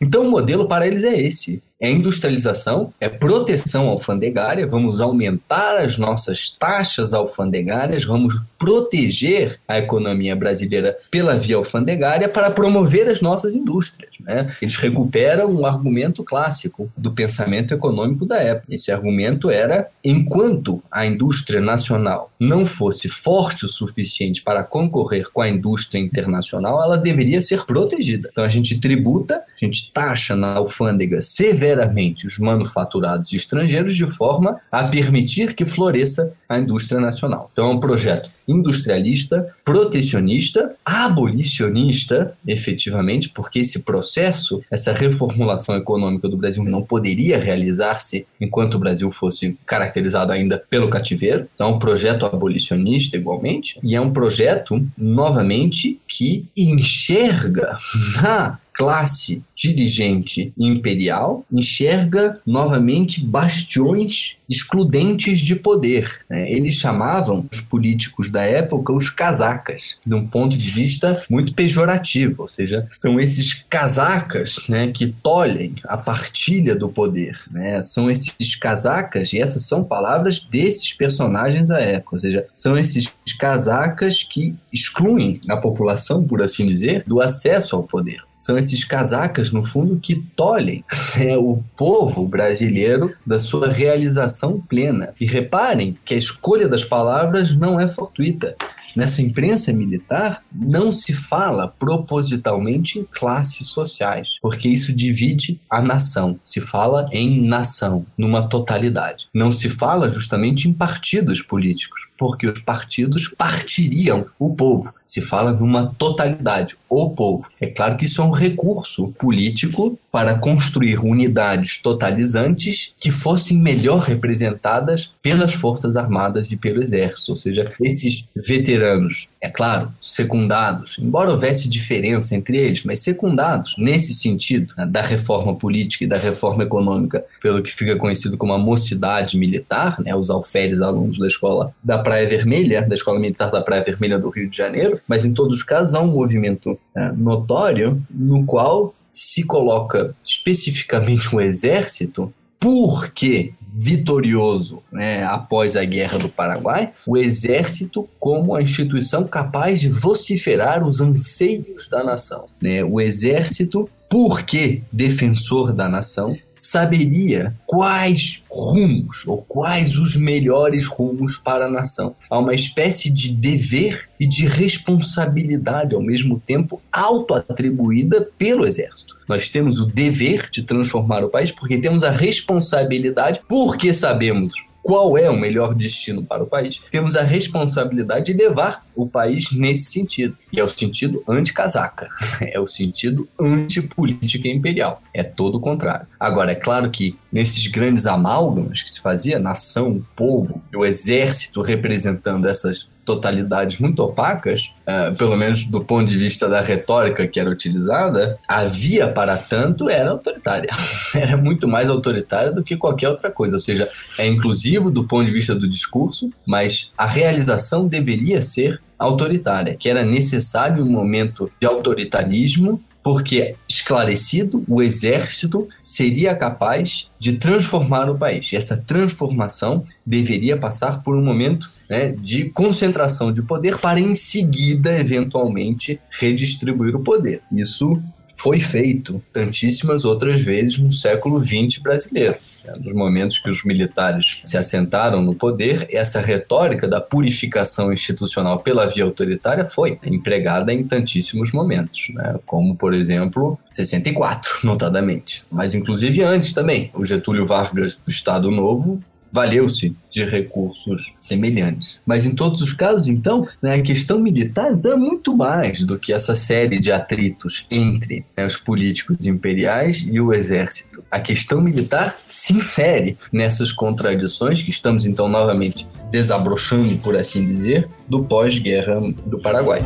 Então, o modelo para eles é esse é industrialização, é proteção alfandegária, vamos aumentar as nossas taxas alfandegárias, vamos proteger a economia brasileira pela via alfandegária para promover as nossas indústrias. Né? Eles recuperam um argumento clássico do pensamento econômico da época. Esse argumento era: enquanto a indústria nacional não fosse forte o suficiente para concorrer com a indústria internacional, ela deveria ser protegida. Então a gente tributa, a gente taxa na alfândega severamente severamente os manufaturados estrangeiros de forma a permitir que floresça a indústria nacional. Então é um projeto industrialista, protecionista, abolicionista, efetivamente, porque esse processo, essa reformulação econômica do Brasil não poderia realizar-se enquanto o Brasil fosse caracterizado ainda pelo cativeiro. Então é um projeto abolicionista igualmente, e é um projeto, novamente, que enxerga na classe dirigente imperial enxerga novamente bastiões excludentes de poder. Né? Eles chamavam os políticos da época os casacas, de um ponto de vista muito pejorativo, ou seja, são esses casacas né, que tolhem a partilha do poder. Né? São esses casacas, e essas são palavras desses personagens da época, ou seja, são esses casacas que excluem a população, por assim dizer, do acesso ao poder são esses casacas, no fundo, que tolhem [laughs] é, o povo brasileiro da sua realização plena. E reparem que a escolha das palavras não é fortuita. nessa imprensa militar não se fala propositalmente em classes sociais, porque isso divide a nação. Se fala em nação, numa totalidade. Não se fala justamente em partidos políticos, porque os partidos partiriam o povo. Se fala numa totalidade, o povo. É claro que isso é um recurso político para construir unidades totalizantes que fossem melhor representadas pelas Forças Armadas e pelo Exército, ou seja, esses veteranos, é claro, secundados, embora houvesse diferença entre eles, mas secundados nesse sentido né, da reforma política e da reforma econômica, pelo que fica conhecido como a mocidade militar, né, os alferes alunos da escola da Praia Vermelha, da Escola Militar da Praia Vermelha do Rio de Janeiro, mas em todos os casos há um movimento né, notório no qual se coloca especificamente um exército porque vitorioso né, após a Guerra do Paraguai, o Exército como a instituição capaz de vociferar os anseios da nação. Né? O Exército porque defensor da nação, saberia quais rumos ou quais os melhores rumos para a nação. Há uma espécie de dever e de responsabilidade ao mesmo tempo auto-atribuída pelo exército. Nós temos o dever de transformar o país porque temos a responsabilidade, porque sabemos qual é o melhor destino para o país, temos a responsabilidade de levar o país nesse sentido. E é o sentido anti-casaca, [laughs] é o sentido anti-política imperial. É todo o contrário. Agora, é claro que nesses grandes amálgamas que se fazia, nação, povo, o exército representando essas totalidades muito opacas, uh, pelo menos do ponto de vista da retórica que era utilizada, a via para tanto era autoritária. [laughs] era muito mais autoritária do que qualquer outra coisa. Ou seja, é inclusivo do ponto de vista do discurso, mas a realização deveria ser autoritária, que era necessário um momento de autoritarismo porque esclarecido, o exército seria capaz de transformar o país. E essa transformação deveria passar por um momento né, de concentração de poder para em seguida, eventualmente, redistribuir o poder. Isso foi feito tantíssimas outras vezes no século XX brasileiro. É, nos momentos que os militares se assentaram no poder, essa retórica da purificação institucional pela via autoritária foi empregada em tantíssimos momentos, né? como, por exemplo, 64, [laughs] notadamente. Mas, inclusive, antes também. O Getúlio Vargas, do Estado Novo, valeu-se de recursos semelhantes. Mas em todos os casos, então, né, a questão militar então, é muito mais do que essa série de atritos entre né, os políticos imperiais e o exército. A questão militar se insere nessas contradições que estamos então novamente desabrochando, por assim dizer, do pós-guerra do Paraguai.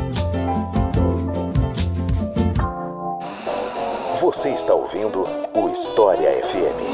Você está ouvindo o História FM.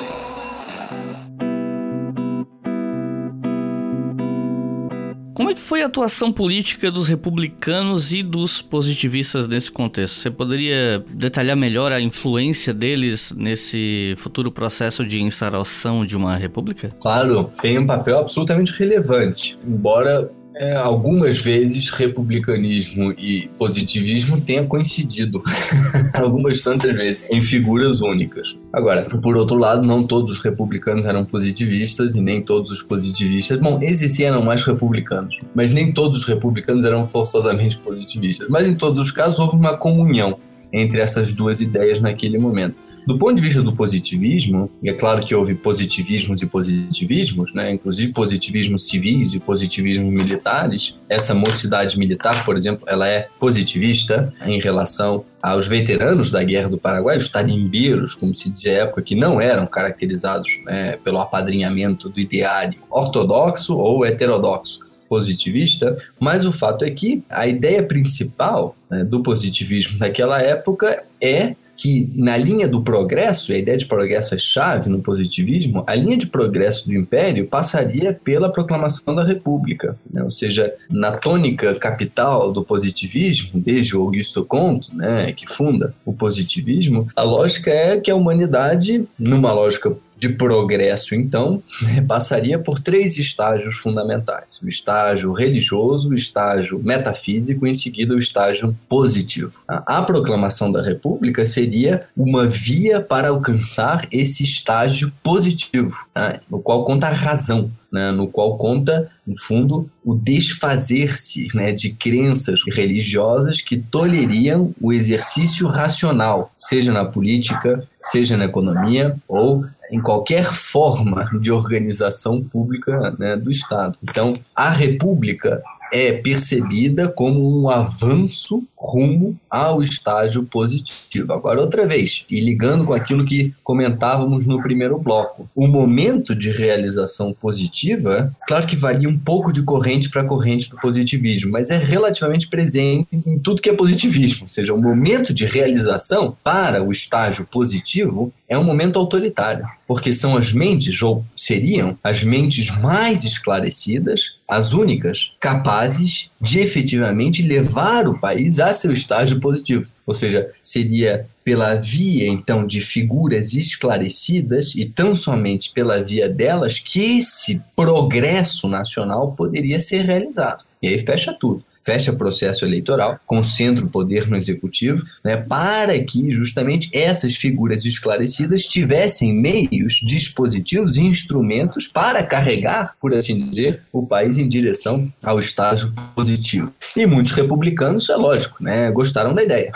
Como é que foi a atuação política dos republicanos e dos positivistas nesse contexto? Você poderia detalhar melhor a influência deles nesse futuro processo de instauração de uma república? Claro, tem um papel absolutamente relevante, embora é, algumas vezes republicanismo e positivismo tenha coincidido, [laughs] algumas tantas vezes, em figuras únicas. Agora, por outro lado, não todos os republicanos eram positivistas e nem todos os positivistas. Bom, existiam mais republicanos, mas nem todos os republicanos eram forçosamente positivistas. Mas em todos os casos houve uma comunhão entre essas duas ideias naquele momento. Do ponto de vista do positivismo, e é claro que houve positivismos e positivismos, né? inclusive positivismos civis e positivismos militares. Essa mocidade militar, por exemplo, ela é positivista em relação aos veteranos da Guerra do Paraguai, os tarimbeiros, como se dizia à época, que não eram caracterizados né, pelo apadrinhamento do ideário ortodoxo ou heterodoxo positivista, mas o fato é que a ideia principal né, do positivismo naquela época é que na linha do progresso, e a ideia de progresso é chave no positivismo, a linha de progresso do império passaria pela proclamação da república, né? ou seja, na tônica capital do positivismo, desde o Augusto Comte, né, que funda o positivismo, a lógica é que a humanidade, numa lógica de progresso, então, [laughs] passaria por três estágios fundamentais: o estágio religioso, o estágio metafísico e, em seguida, o estágio positivo. A proclamação da República seria uma via para alcançar esse estágio positivo, né, no qual conta a razão, né, no qual conta no fundo, o desfazer-se né, de crenças religiosas que toleriam o exercício racional, seja na política, seja na economia ou em qualquer forma de organização pública né, do Estado. Então, a República é percebida como um avanço rumo ao estágio positivo. Agora, outra vez, e ligando com aquilo que comentávamos no primeiro bloco, o momento de realização positiva, claro que varia um pouco de corrente para corrente do positivismo, mas é relativamente presente em tudo que é positivismo. Ou seja, o momento de realização para o estágio positivo é um momento autoritário, porque são as mentes, ou seriam as mentes mais esclarecidas, as únicas capazes de efetivamente levar o país a seu estágio positivo. Ou seja, seria pela via então de figuras esclarecidas e tão somente pela via delas que esse progresso nacional poderia ser realizado. E aí fecha tudo fecha processo eleitoral, concentra o poder no executivo, né, para que justamente essas figuras esclarecidas tivessem meios, dispositivos e instrumentos para carregar, por assim dizer, o país em direção ao estágio positivo. E muitos republicanos, é lógico, né, gostaram da ideia.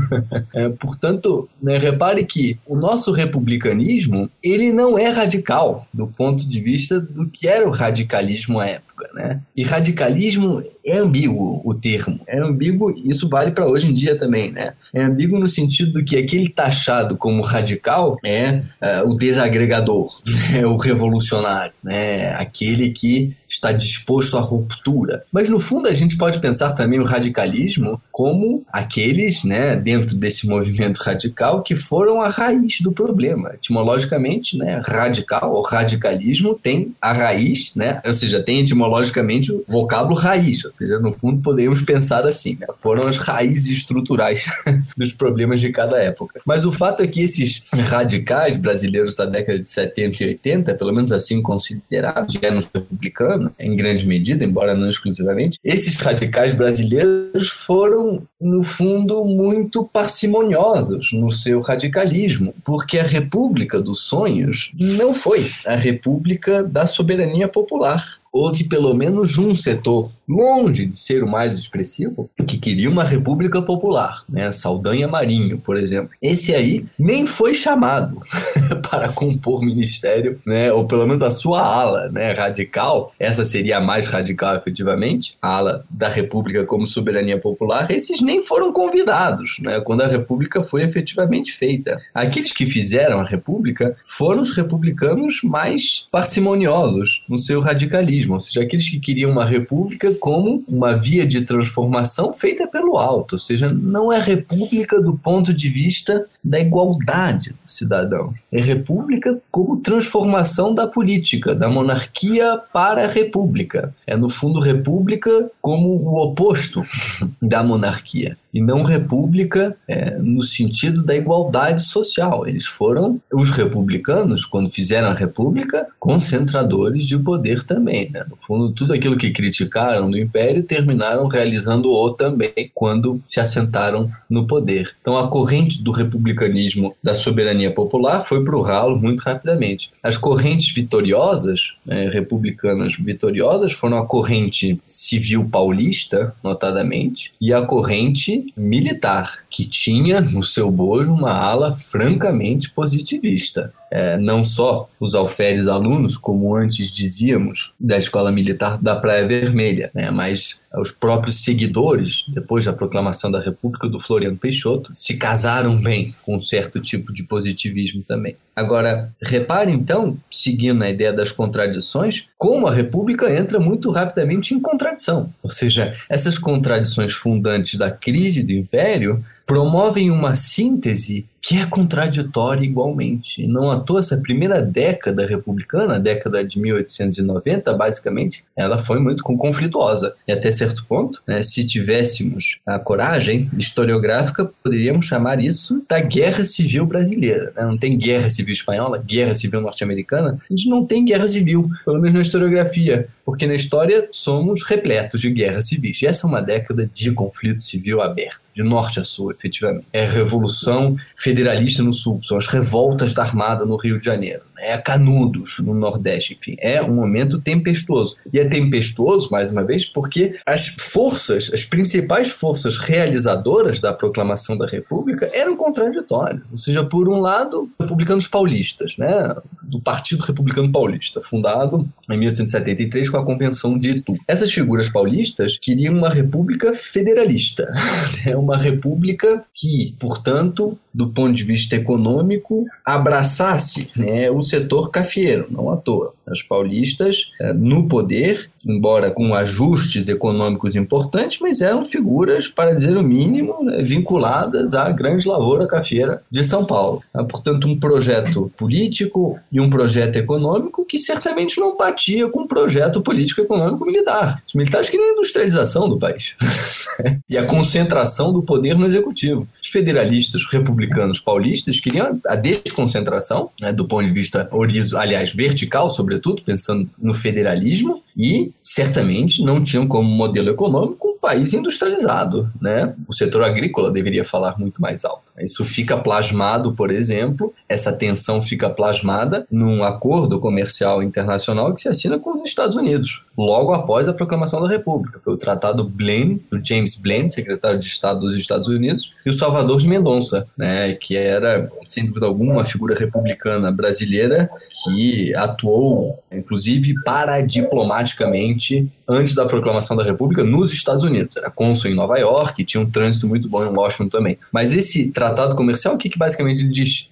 [laughs] é, portanto, né, repare que o nosso republicanismo ele não é radical do ponto de vista do que era o radicalismo à época né? E radicalismo é ambíguo o termo. É ambíguo, isso vale para hoje em dia também, né? É ambíguo no sentido que aquele taxado como radical é, é o desagregador, [laughs] é o revolucionário, né? Aquele que está disposto à ruptura. Mas no fundo a gente pode pensar também o radicalismo como aqueles, né, dentro desse movimento radical que foram a raiz do problema. Etimologicamente, né, radical ou radicalismo tem a raiz, né, ou seja, tem etimologicamente o vocábulo raiz, ou seja, no fundo podemos pensar assim, né, foram as raízes estruturais [laughs] dos problemas de cada época. Mas o fato é que esses radicais brasileiros da década de 70 e 80, pelo menos assim considerados, eram os republicanos, em grande medida, embora não exclusivamente, esses radicais brasileiros foram, no fundo, muito parcimoniosos no seu radicalismo, porque a República dos Sonhos não foi a República da soberania popular houve pelo menos um setor, longe de ser o mais expressivo, que queria uma república popular, né? Saldanha Marinho, por exemplo. Esse aí nem foi chamado [laughs] para compor ministério, né? Ou pelo menos a sua ala, né? Radical. Essa seria a mais radical, efetivamente, a ala da república como soberania popular. Esses nem foram convidados, né? Quando a república foi efetivamente feita. Aqueles que fizeram a república foram os republicanos mais parcimoniosos no seu radicalismo ou seja, aqueles que queriam uma república como uma via de transformação feita pelo alto, ou seja, não é república do ponto de vista da igualdade do cidadão, é república como transformação da política, da monarquia para a república. É, no fundo, república como o oposto [laughs] da monarquia e não república é, no sentido da igualdade social. Eles foram, os republicanos, quando fizeram a república, concentradores de poder também. Né? No fundo, tudo aquilo que criticaram do império terminaram realizando o também quando se assentaram no poder. Então, a corrente do republicanismo da soberania popular foi para o ralo muito rapidamente. As correntes vitoriosas, né, republicanas vitoriosas, foram a corrente civil paulista, notadamente, e a corrente militar, que tinha no seu bojo uma ala francamente positivista. É, não só os alferes alunos, como antes dizíamos, da Escola Militar da Praia Vermelha, né, mas os próprios seguidores, depois da proclamação da República do Floriano Peixoto, se casaram bem com um certo tipo de positivismo também. Agora, repare então, seguindo a ideia das contradições, como a República entra muito rapidamente em contradição. Ou seja, essas contradições fundantes da crise do Império promovem uma síntese que é contraditória igualmente. Não à toa, essa primeira década republicana, a década de 1890, basicamente, ela foi muito conflituosa. E até certo ponto, né, se tivéssemos a coragem historiográfica, poderíamos chamar isso da Guerra Civil Brasileira. Né? Não tem Guerra Civil Espanhola, Guerra Civil Norte-Americana, a gente não tem guerra civil, pelo menos na historiografia, porque na história somos repletos de guerras civis. E essa é uma década de conflito civil aberto, de norte a sul, efetivamente. É a Revolução Federal federalista no sul, são as revoltas da Armada no Rio de Janeiro, né? Canudos no Nordeste, enfim. É um momento tempestuoso. E é tempestuoso, mais uma vez, porque as forças, as principais forças realizadoras da proclamação da República eram contraditórias. Ou seja, por um lado, republicanos paulistas, né? Do Partido Republicano Paulista, fundado em 1873 com a Convenção de Itu. Essas figuras paulistas queriam uma república federalista, [laughs] é uma república que, portanto, do ponto de vista econômico, abraçasse né, o setor cafeiro, não à toa. Os paulistas, eh, no poder, embora com ajustes econômicos importantes, mas eram figuras, para dizer o mínimo, né, vinculadas à grande lavoura cafeira de São Paulo. Ah, portanto, um projeto político e um projeto econômico que certamente não batia com um projeto político econômico militar. Os militares queriam a industrialização do país [laughs] e a concentração do poder no executivo. Os federalistas republicanos paulistas queriam a desconcentração, né, do ponto de vista aliás, vertical, sobretudo, pensando no federalismo, e certamente não tinham como modelo econômico um país industrializado, né? O setor agrícola deveria falar muito mais alto. Isso fica plasmado, por exemplo, essa tensão fica plasmada num acordo comercial internacional que se assina com os Estados Unidos, logo após a proclamação da República. Foi o Tratado Blaine, do James Blaine, secretário de Estado dos Estados Unidos, e o Salvador de Mendonça, né, que era, sem dúvida alguma, uma figura republicana brasileira que atuou, inclusive, paradiplomaticamente antes da proclamação da República nos Estados Unidos. Era cônsul em Nova York, tinha um trânsito muito bom em Washington também. Mas esse tratado comercial, o que, que basicamente ele diz?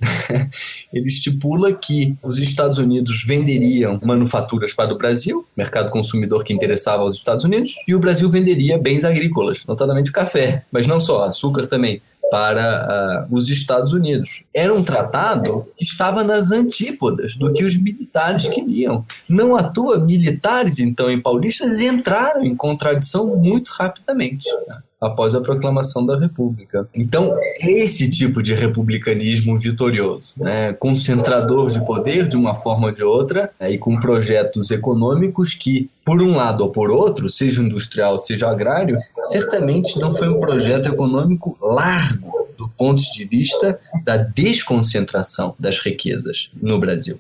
[laughs] ele estipula que os Estados Unidos venderiam manufaturas para o Brasil, mercado consumidor que interessava aos Estados Unidos, e o Brasil venderia bens agrícolas, notadamente café, mas não só, açúcar também para uh, os Estados Unidos. Era um tratado que estava nas antípodas do que os militares queriam. Não à toa, militares, então, em paulistas entraram em contradição muito rapidamente. Né? Após a proclamação da República. Então, esse tipo de republicanismo vitorioso, né, concentrador de poder de uma forma ou de outra, né, e com projetos econômicos que, por um lado ou por outro, seja industrial, seja agrário, certamente não foi um projeto econômico largo do ponto de vista da desconcentração das riquezas no Brasil.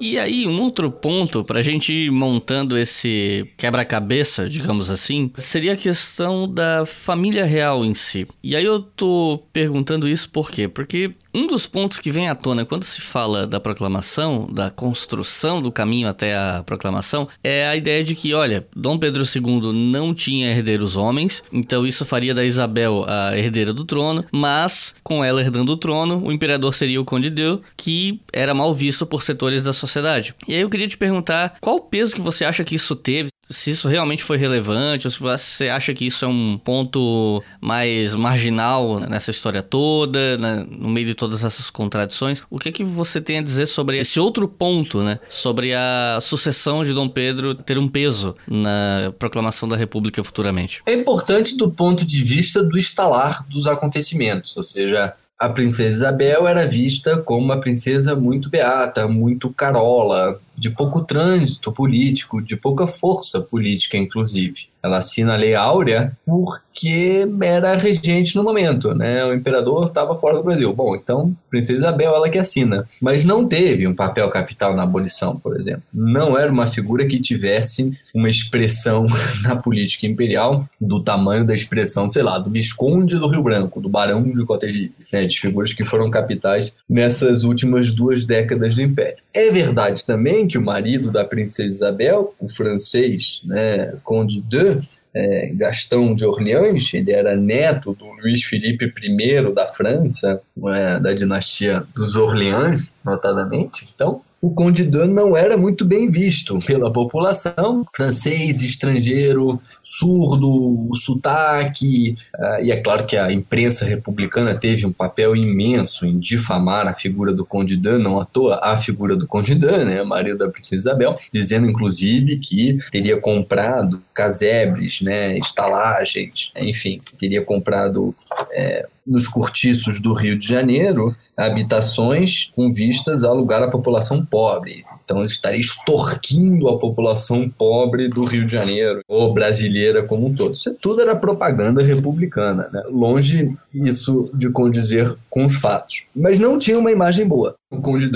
E aí, um outro ponto para a gente ir montando esse quebra-cabeça, digamos assim, seria a questão da família real em si. E aí eu tô perguntando isso por quê? Porque um dos pontos que vem à tona quando se fala da proclamação, da construção do caminho até a proclamação, é a ideia de que, olha, Dom Pedro II não tinha herdeiros homens, então isso faria da Isabel a herdeira do trono, mas com ela herdando o trono, o imperador seria o Conde de que era mal visto por setores da sociedade sociedade. E aí eu queria te perguntar qual o peso que você acha que isso teve, se isso realmente foi relevante, ou se você acha que isso é um ponto mais marginal nessa história toda, né, no meio de todas essas contradições. O que é que você tem a dizer sobre esse outro ponto, né? Sobre a sucessão de Dom Pedro ter um peso na proclamação da República futuramente. É importante do ponto de vista do estalar dos acontecimentos, ou seja, a princesa Isabel era vista como uma princesa muito beata, muito carola, de pouco trânsito político, de pouca força política, inclusive. Ela assina a Lei Áurea porque era regente no momento, né? O imperador estava fora do Brasil. Bom, então, Princesa Isabel, ela que assina. Mas não teve um papel capital na abolição, por exemplo. Não era uma figura que tivesse uma expressão [laughs] na política imperial do tamanho da expressão, sei lá, do Visconde do Rio Branco, do Barão de Cotegipe, né? De figuras que foram capitais nessas últimas duas décadas do Império. É verdade também que o marido da princesa Isabel, o francês, né, Conde de é, Gastão de Orleans, ele era neto do Luís Felipe I da França, é, da dinastia dos Orleans, notadamente. Então, o Conde Dan não era muito bem visto pela população, francês, estrangeiro, surdo, sotaque, uh, e é claro que a imprensa republicana teve um papel imenso em difamar a figura do Conde Dan, não à toa a figura do Conde Dan, né, marido da princesa Isabel, dizendo inclusive que teria comprado casebres, né, estalagens, enfim, teria comprado é, nos cortiços do Rio de Janeiro habitações com vistas a alugar a população pobre. Então estaria extorquindo a população pobre do Rio de Janeiro ou brasileira como um todo. Isso tudo era propaganda republicana, né? longe isso de condizer com os fatos. Mas não tinha uma imagem boa, Conde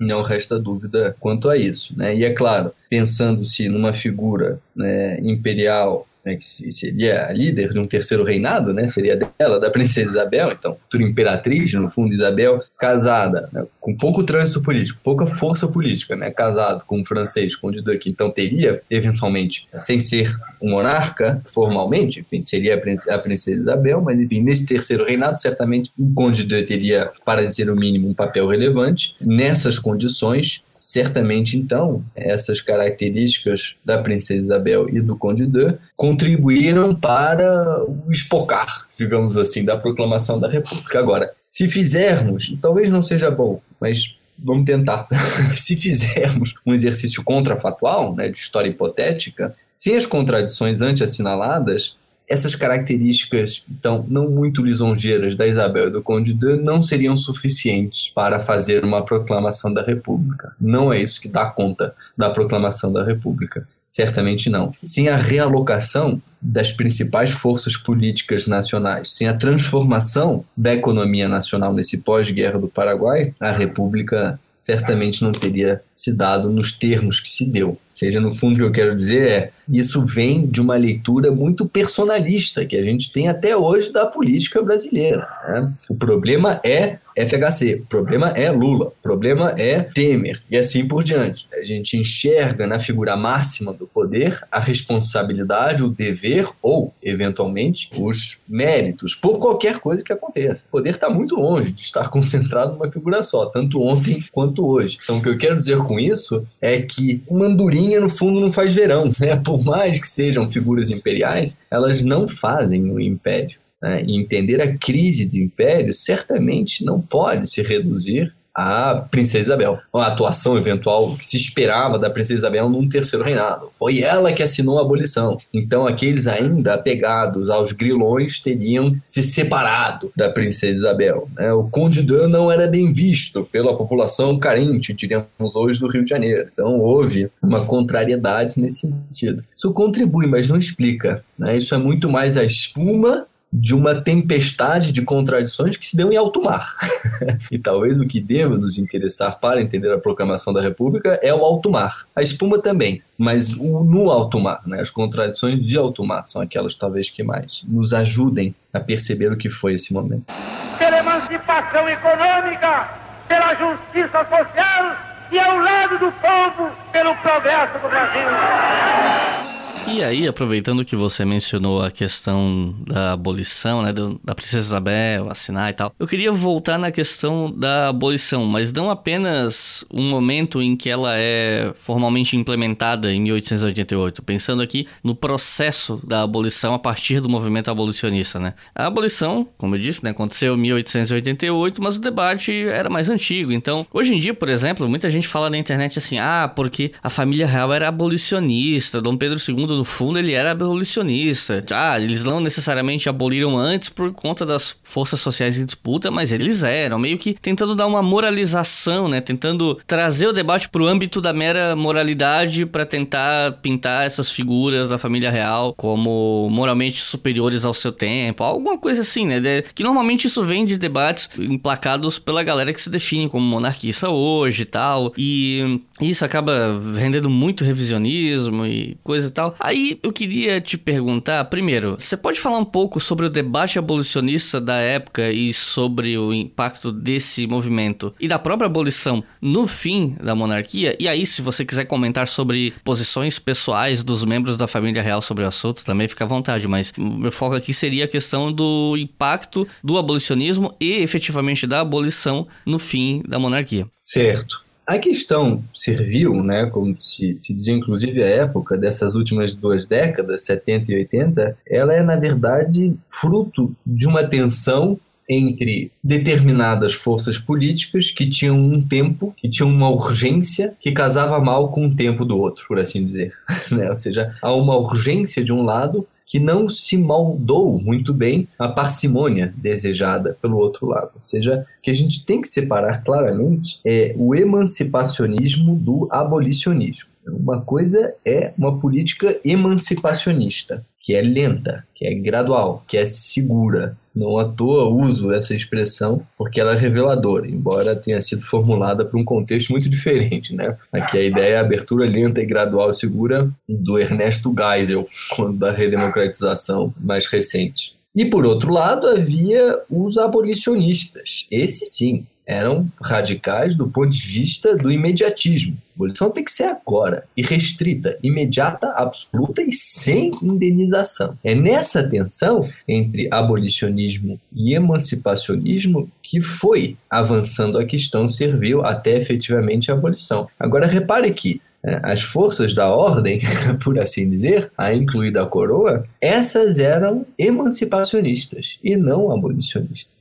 não resta dúvida quanto a isso. Né? E é claro, pensando-se numa figura né, imperial né, que seria a líder de um terceiro reinado, né, seria dela, da princesa Isabel, então, futura imperatriz, no fundo, Isabel, casada, né, com pouco trânsito político, pouca força política, né, casado com um francês, com o Duque, então teria, eventualmente, sem ser um monarca, formalmente, enfim, seria a princesa Isabel, mas, enfim, nesse terceiro reinado, certamente, o Conde de teria, para dizer o mínimo, um papel relevante. Nessas condições, Certamente, então, essas características da princesa Isabel e do Conde de contribuíram para o espocar, digamos assim, da proclamação da República. Agora, se fizermos, talvez não seja bom, mas vamos tentar. [laughs] se fizermos um exercício contrafatual, né, de história hipotética, sem as contradições antes-assinaladas, essas características, então, não muito lisonjeiras da Isabel e do Conde de não seriam suficientes para fazer uma proclamação da República. Não é isso que dá conta da proclamação da República. Certamente não. Sem a realocação das principais forças políticas nacionais, sem a transformação da economia nacional nesse pós-guerra do Paraguai, a República certamente não teria se dado nos termos que se deu. Seja, no fundo, o que eu quero dizer é isso vem de uma leitura muito personalista que a gente tem até hoje da política brasileira. Né? O problema é FHC, o problema é Lula, o problema é Temer e assim por diante. A gente enxerga na figura máxima do poder a responsabilidade, o dever ou, eventualmente, os méritos por qualquer coisa que aconteça. O poder está muito longe de estar [laughs] concentrado numa figura só, tanto ontem quanto hoje. Então, o que eu quero dizer com isso é que uma andorinha, no fundo, não faz verão. Né? [laughs] Por mais que sejam figuras imperiais, elas não fazem o império. Né? E entender a crise do império certamente não pode se reduzir a Princesa Isabel. A atuação eventual que se esperava da Princesa Isabel num terceiro reinado. Foi ela que assinou a abolição. Então, aqueles ainda apegados aos grilões teriam se separado da Princesa Isabel. Né? O Conde Dan não era bem visto pela população carente, diríamos hoje, do Rio de Janeiro. Então, houve uma contrariedade nesse sentido. Isso contribui, mas não explica. Né? Isso é muito mais a espuma de uma tempestade de contradições que se deu em alto mar. [laughs] e talvez o que deva nos interessar para entender a proclamação da República é o alto mar. A espuma também, mas no alto mar, né? as contradições de alto mar são aquelas talvez que mais nos ajudem a perceber o que foi esse momento. Pela emancipação econômica, pela justiça social e ao lado do povo, pelo progresso do Brasil. E aí, aproveitando que você mencionou a questão da abolição, né, da Princesa Isabel assinar e tal, eu queria voltar na questão da abolição, mas não apenas um momento em que ela é formalmente implementada em 1888, pensando aqui no processo da abolição a partir do movimento abolicionista, né? A abolição, como eu disse, né, aconteceu em 1888, mas o debate era mais antigo. Então, hoje em dia, por exemplo, muita gente fala na internet assim: "Ah, porque a família real era abolicionista, Dom Pedro II no fundo, ele era abolicionista. Ah, eles não necessariamente aboliram antes por conta das forças sociais em disputa, mas eles eram, meio que tentando dar uma moralização, né? Tentando trazer o debate para o âmbito da mera moralidade para tentar pintar essas figuras da família real como moralmente superiores ao seu tempo, alguma coisa assim, né? Que normalmente isso vem de debates emplacados pela galera que se define como monarquista hoje e tal. E isso acaba rendendo muito revisionismo e coisa e tal. Aí eu queria te perguntar, primeiro, você pode falar um pouco sobre o debate abolicionista da época e sobre o impacto desse movimento e da própria abolição no fim da monarquia? E aí, se você quiser comentar sobre posições pessoais dos membros da família real sobre o assunto, também fica à vontade, mas meu foco aqui seria a questão do impacto do abolicionismo e efetivamente da abolição no fim da monarquia. Certo. A questão servil, né, como se, se dizia inclusive a época dessas últimas duas décadas, 70 e 80, ela é, na verdade, fruto de uma tensão entre determinadas forças políticas que tinham um tempo, que tinham uma urgência que casava mal com o tempo do outro, por assim dizer. [laughs] né? Ou seja, há uma urgência de um lado que não se moldou muito bem a parcimônia desejada pelo outro lado. Ou seja, que a gente tem que separar claramente é o emancipacionismo do abolicionismo. Uma coisa é uma política emancipacionista, que é lenta, que é gradual, que é segura. Não à toa uso essa expressão porque ela é reveladora, embora tenha sido formulada para um contexto muito diferente. Né? Aqui a ideia é a abertura lenta e gradual e segura do Ernesto Geisel, da redemocratização mais recente. E por outro lado, havia os abolicionistas. Esse sim, eram radicais do ponto de vista do imediatismo. A abolição tem que ser agora, irrestrita, imediata, absoluta e sem indenização. É nessa tensão entre abolicionismo e emancipacionismo que foi avançando a questão serviu até efetivamente a abolição. Agora repare que é, as forças da ordem, [laughs] por assim dizer, a incluída a coroa, essas eram emancipacionistas e não abolicionistas.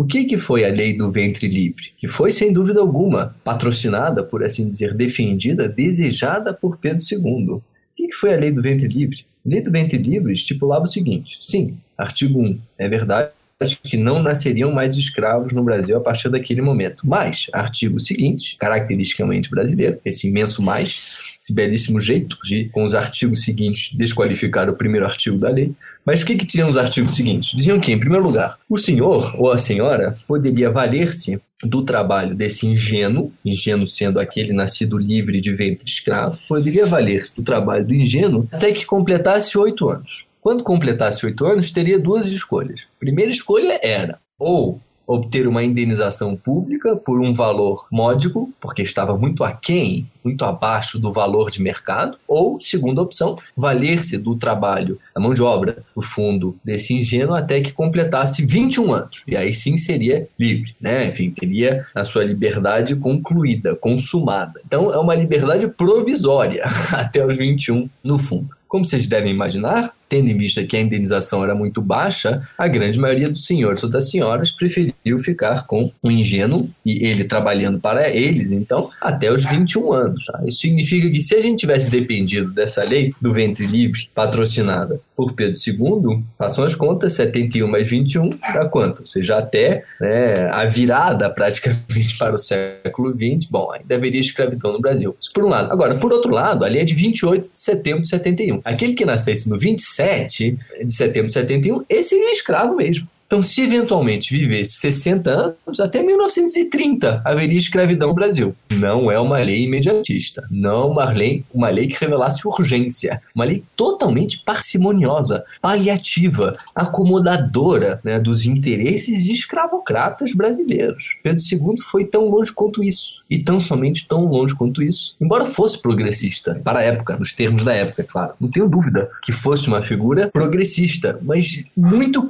O que, que foi a lei do ventre livre? Que foi, sem dúvida alguma, patrocinada, por assim dizer, defendida, desejada por Pedro II. O que, que foi a lei do ventre livre? A lei do ventre livre estipulava o seguinte: sim, artigo 1, é verdade que não nasceriam mais escravos no Brasil a partir daquele momento. Mas, artigo seguinte, caracteristicamente brasileiro, esse imenso mais, esse belíssimo jeito de, com os artigos seguintes, desqualificar o primeiro artigo da lei, mas o que, que tinham os artigos seguintes? Diziam que, em primeiro lugar, o senhor ou a senhora poderia valer-se do trabalho desse ingênuo, ingênuo sendo aquele nascido livre de ventre escravo, poderia valer-se do trabalho do ingênuo até que completasse oito anos. Quando completasse oito anos, teria duas escolhas. A primeira escolha era ou obter uma indenização pública por um valor módico, porque estava muito aquém, muito abaixo do valor de mercado, ou, segunda opção, valer-se do trabalho, da mão de obra, do fundo desse ingênuo até que completasse 21 anos. E aí sim seria livre, né? Enfim, teria a sua liberdade concluída, consumada. Então é uma liberdade provisória [laughs] até os 21 no fundo. Como vocês devem imaginar, tendo em vista que a indenização era muito baixa, a grande maioria dos senhores ou das senhoras preferiu ficar com o ingênuo e ele trabalhando para eles, então, até os 21 anos. Tá? Isso significa que se a gente tivesse dependido dessa lei do ventre livre patrocinada por Pedro II, façam as contas, 71 mais 21 dá quanto? Ou seja, até né, a virada praticamente [laughs] para o século XX, bom, ainda haveria escravidão no Brasil. Isso por um lado. Agora, por outro lado, a lei é de 28 de setembro de 71. Aquele que nascesse no 27 7 de setembro de 71, esse seria escravo mesmo. Então, se eventualmente vivesse 60 anos, até 1930 haveria escravidão no Brasil. Não é uma lei imediatista, não uma lei, uma lei que revelasse urgência, uma lei totalmente parcimoniosa, paliativa, acomodadora né, dos interesses escravocratas brasileiros. Pedro II foi tão longe quanto isso, e tão somente tão longe quanto isso, embora fosse progressista, para a época, nos termos da época, é claro. Não tenho dúvida que fosse uma figura progressista, mas muito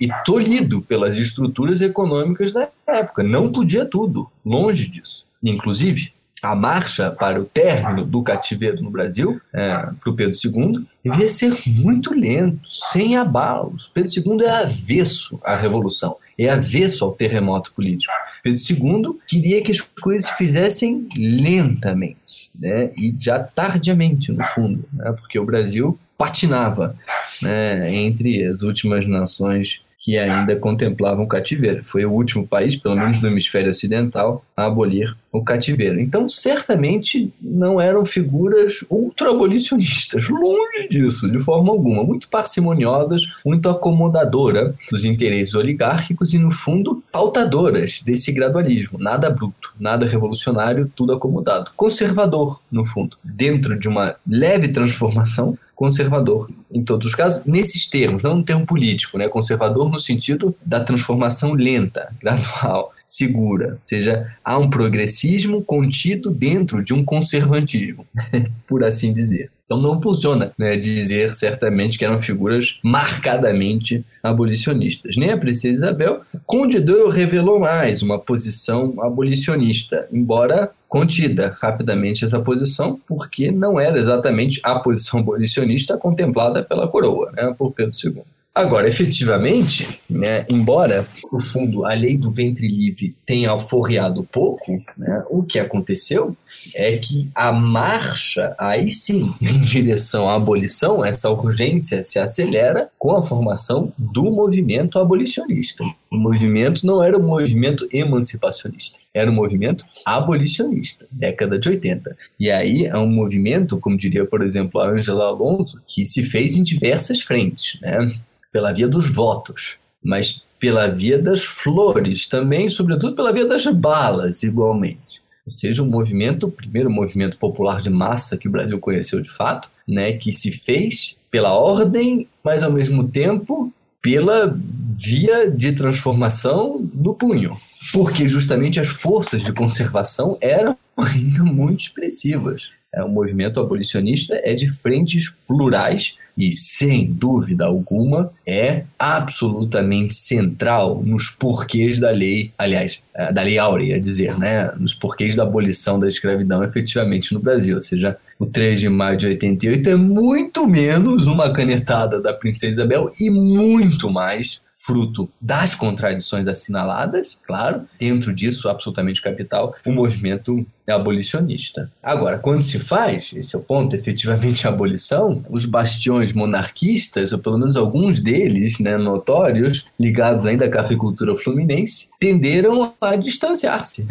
e tolhido pelas estruturas econômicas da época. Não podia tudo, longe disso. Inclusive, a marcha para o término do cativeiro no Brasil, é, para o Pedro II, devia ser muito lento, sem abalos. Pedro II é avesso à revolução, é avesso ao terremoto político. Pedro II queria que as coisas se fizessem lentamente, né? e já tardiamente, no fundo, né? porque o Brasil patinava né, entre as últimas nações que ainda contemplavam o cativeiro. Foi o último país, pelo menos no hemisfério ocidental, a abolir o cativeiro. Então, certamente não eram figuras ultra-abolicionistas, longe disso, de forma alguma. Muito parcimoniosas, muito acomodadoras dos interesses oligárquicos e, no fundo, pautadoras desse gradualismo. Nada bruto, nada revolucionário, tudo acomodado. Conservador, no fundo. Dentro de uma leve transformação, conservador em todos os casos, nesses termos, não no termo político, né? conservador no sentido da transformação lenta, [laughs] gradual, segura, ou seja, há um progressismo contido dentro de um conservantismo, [laughs] por assim dizer. Então não funciona né, dizer certamente que eram figuras marcadamente abolicionistas. Nem a princesa Isabel. Conde d'Eu revelou mais uma posição abolicionista, embora contida rapidamente essa posição, porque não era exatamente a posição abolicionista contemplada pela coroa, né, por Pedro II. Agora, efetivamente, né, embora no fundo a lei do ventre livre tenha alforreado pouco, né, o que aconteceu é que a marcha, aí sim, [laughs] em direção à abolição, essa urgência se acelera com a formação do movimento abolicionista. O movimento não era um movimento emancipacionista, era um movimento abolicionista, década de 80. E aí é um movimento, como diria, por exemplo, a Angela Alonso, que se fez em diversas frentes, né? pela via dos votos, mas pela via das flores também, sobretudo pela via das balas, igualmente. Ou seja, um movimento, o primeiro movimento popular de massa que o Brasil conheceu de fato, né, que se fez pela ordem, mas ao mesmo tempo pela via de transformação do punho, porque justamente as forças de conservação eram [laughs] ainda muito expressivas. É, o movimento abolicionista é de frentes plurais e, sem dúvida alguma, é absolutamente central nos porquês da lei, aliás, é, da lei áurea, dizer, né, nos porquês da abolição da escravidão efetivamente no Brasil. Ou seja, o 3 de maio de 88 é muito menos uma canetada da Princesa Isabel e muito mais fruto das contradições assinaladas, claro, dentro disso, absolutamente capital, o movimento abolicionista. Agora, quando se faz, esse é o ponto, efetivamente a abolição, os bastiões monarquistas, ou pelo menos alguns deles, né, notórios, ligados ainda à cafeicultura fluminense, tenderam a distanciar-se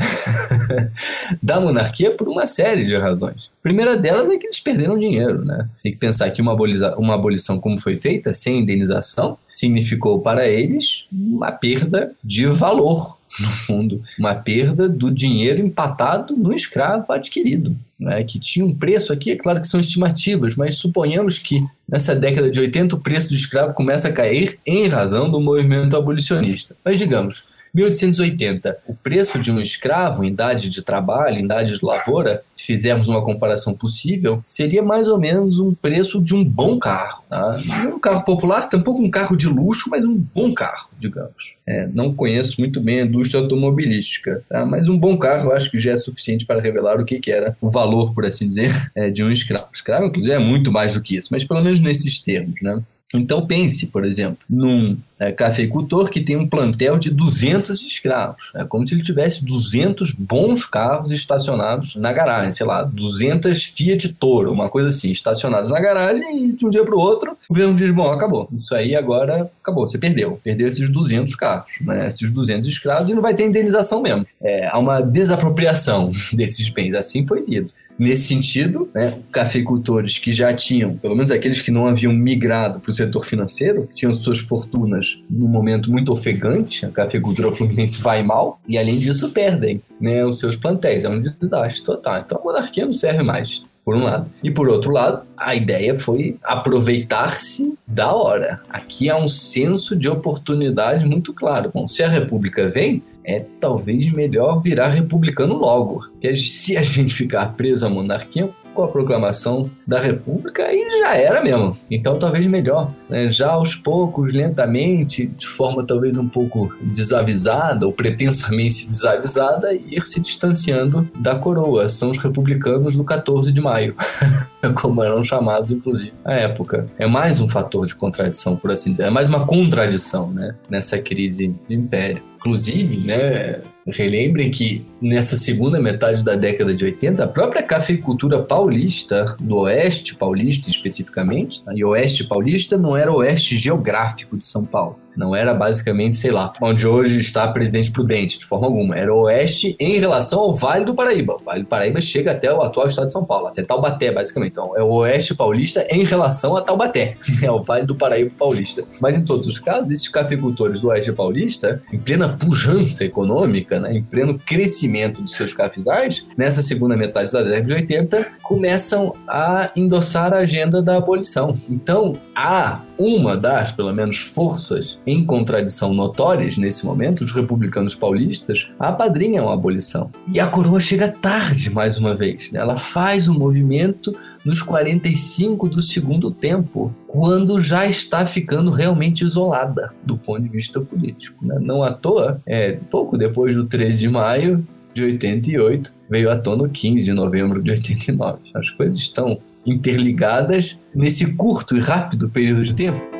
[laughs] da monarquia por uma série de razões. A primeira delas é que eles perderam dinheiro, né? Tem que pensar que uma, uma abolição como foi feita, sem indenização, significou para eles uma perda de valor, no fundo, uma perda do dinheiro empatado no escravo adquirido, né, que tinha um preço aqui, é claro que são estimativas, mas suponhamos que nessa década de 80 o preço do escravo começa a cair em razão do movimento abolicionista. Mas digamos, 1880, o preço de um escravo em idade de trabalho, em idade de lavoura, se fizermos uma comparação possível, seria mais ou menos um preço de um bom carro. Tá? Um carro popular, tampouco um carro de luxo, mas um bom carro, digamos. É, não conheço muito bem a indústria automobilística, tá? mas um bom carro eu acho que já é suficiente para revelar o que, que era o valor, por assim dizer, [laughs] é, de um escravo. Escravo, inclusive, é muito mais do que isso, mas pelo menos nesses termos. Né? Então pense, por exemplo, num é, cafeicultor que tem um plantel de 200 escravos. É como se ele tivesse 200 bons carros estacionados na garagem, sei lá, 200 Fiat Toro, uma coisa assim, estacionados na garagem e de um dia para o outro o governo diz, bom, acabou, isso aí agora acabou, você perdeu, perdeu esses 200 carros, né, esses 200 escravos e não vai ter indenização mesmo. É, há uma desapropriação [laughs] desses bens, assim foi lido. Nesse sentido, né, cafeicultores que já tinham, pelo menos aqueles que não haviam migrado para o setor financeiro, tinham suas fortunas num momento muito ofegante, a cafeicultura fluminense vai mal, e além disso perdem né, os seus plantéis. É um desastre total. Então a monarquia não serve mais por um lado. E por outro lado, a ideia foi aproveitar-se da hora. Aqui há um senso de oportunidade muito claro. Bom, se a República vem, é talvez melhor virar republicano logo. Porque se a gente ficar preso à monarquia, com a proclamação da República e já era mesmo. Então talvez melhor, né? já aos poucos, lentamente, de forma talvez um pouco desavisada ou pretensamente desavisada, ir se distanciando da coroa. São os republicanos no 14 de maio, [laughs] como eram chamados inclusive à época. É mais um fator de contradição, por assim dizer, é mais uma contradição, né, nessa crise de império. Inclusive, né, relembrem que nessa segunda metade da década de 80, a própria cafeicultura paulista, do oeste paulista especificamente, e oeste paulista não era oeste geográfico de São Paulo, não era basicamente, sei lá, onde hoje está Presidente Prudente, de forma alguma. Era oeste em relação ao Vale do Paraíba. O Vale do Paraíba chega até o atual estado de São Paulo, até Taubaté, basicamente. Então, é o oeste paulista em relação a Taubaté. [laughs] É o Vale do Paraíba paulista. Mas em todos os casos, esses cafeicultores do oeste paulista, em plena pujança econômica, né, em pleno crescimento dos seus cafezais, nessa segunda metade da década de 80, começam a endossar a agenda da abolição. Então, há uma das, pelo menos, forças em contradição notórias nesse momento, os republicanos paulistas, apadrinham a abolição. E a coroa chega tarde, mais uma vez. Né? Ela faz um movimento nos 45 do segundo tempo, quando já está ficando realmente isolada do ponto de vista político. Né? Não à toa, é, pouco depois do 13 de maio de 88, veio à tona o 15 de novembro de 89. As coisas estão interligadas nesse curto e rápido período de tempo.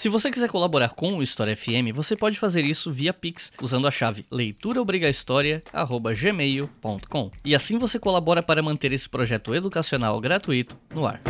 Se você quiser colaborar com o História FM, você pode fazer isso via Pix usando a chave leituraobrigahistoria@gmail.com. E assim você colabora para manter esse projeto educacional gratuito no ar.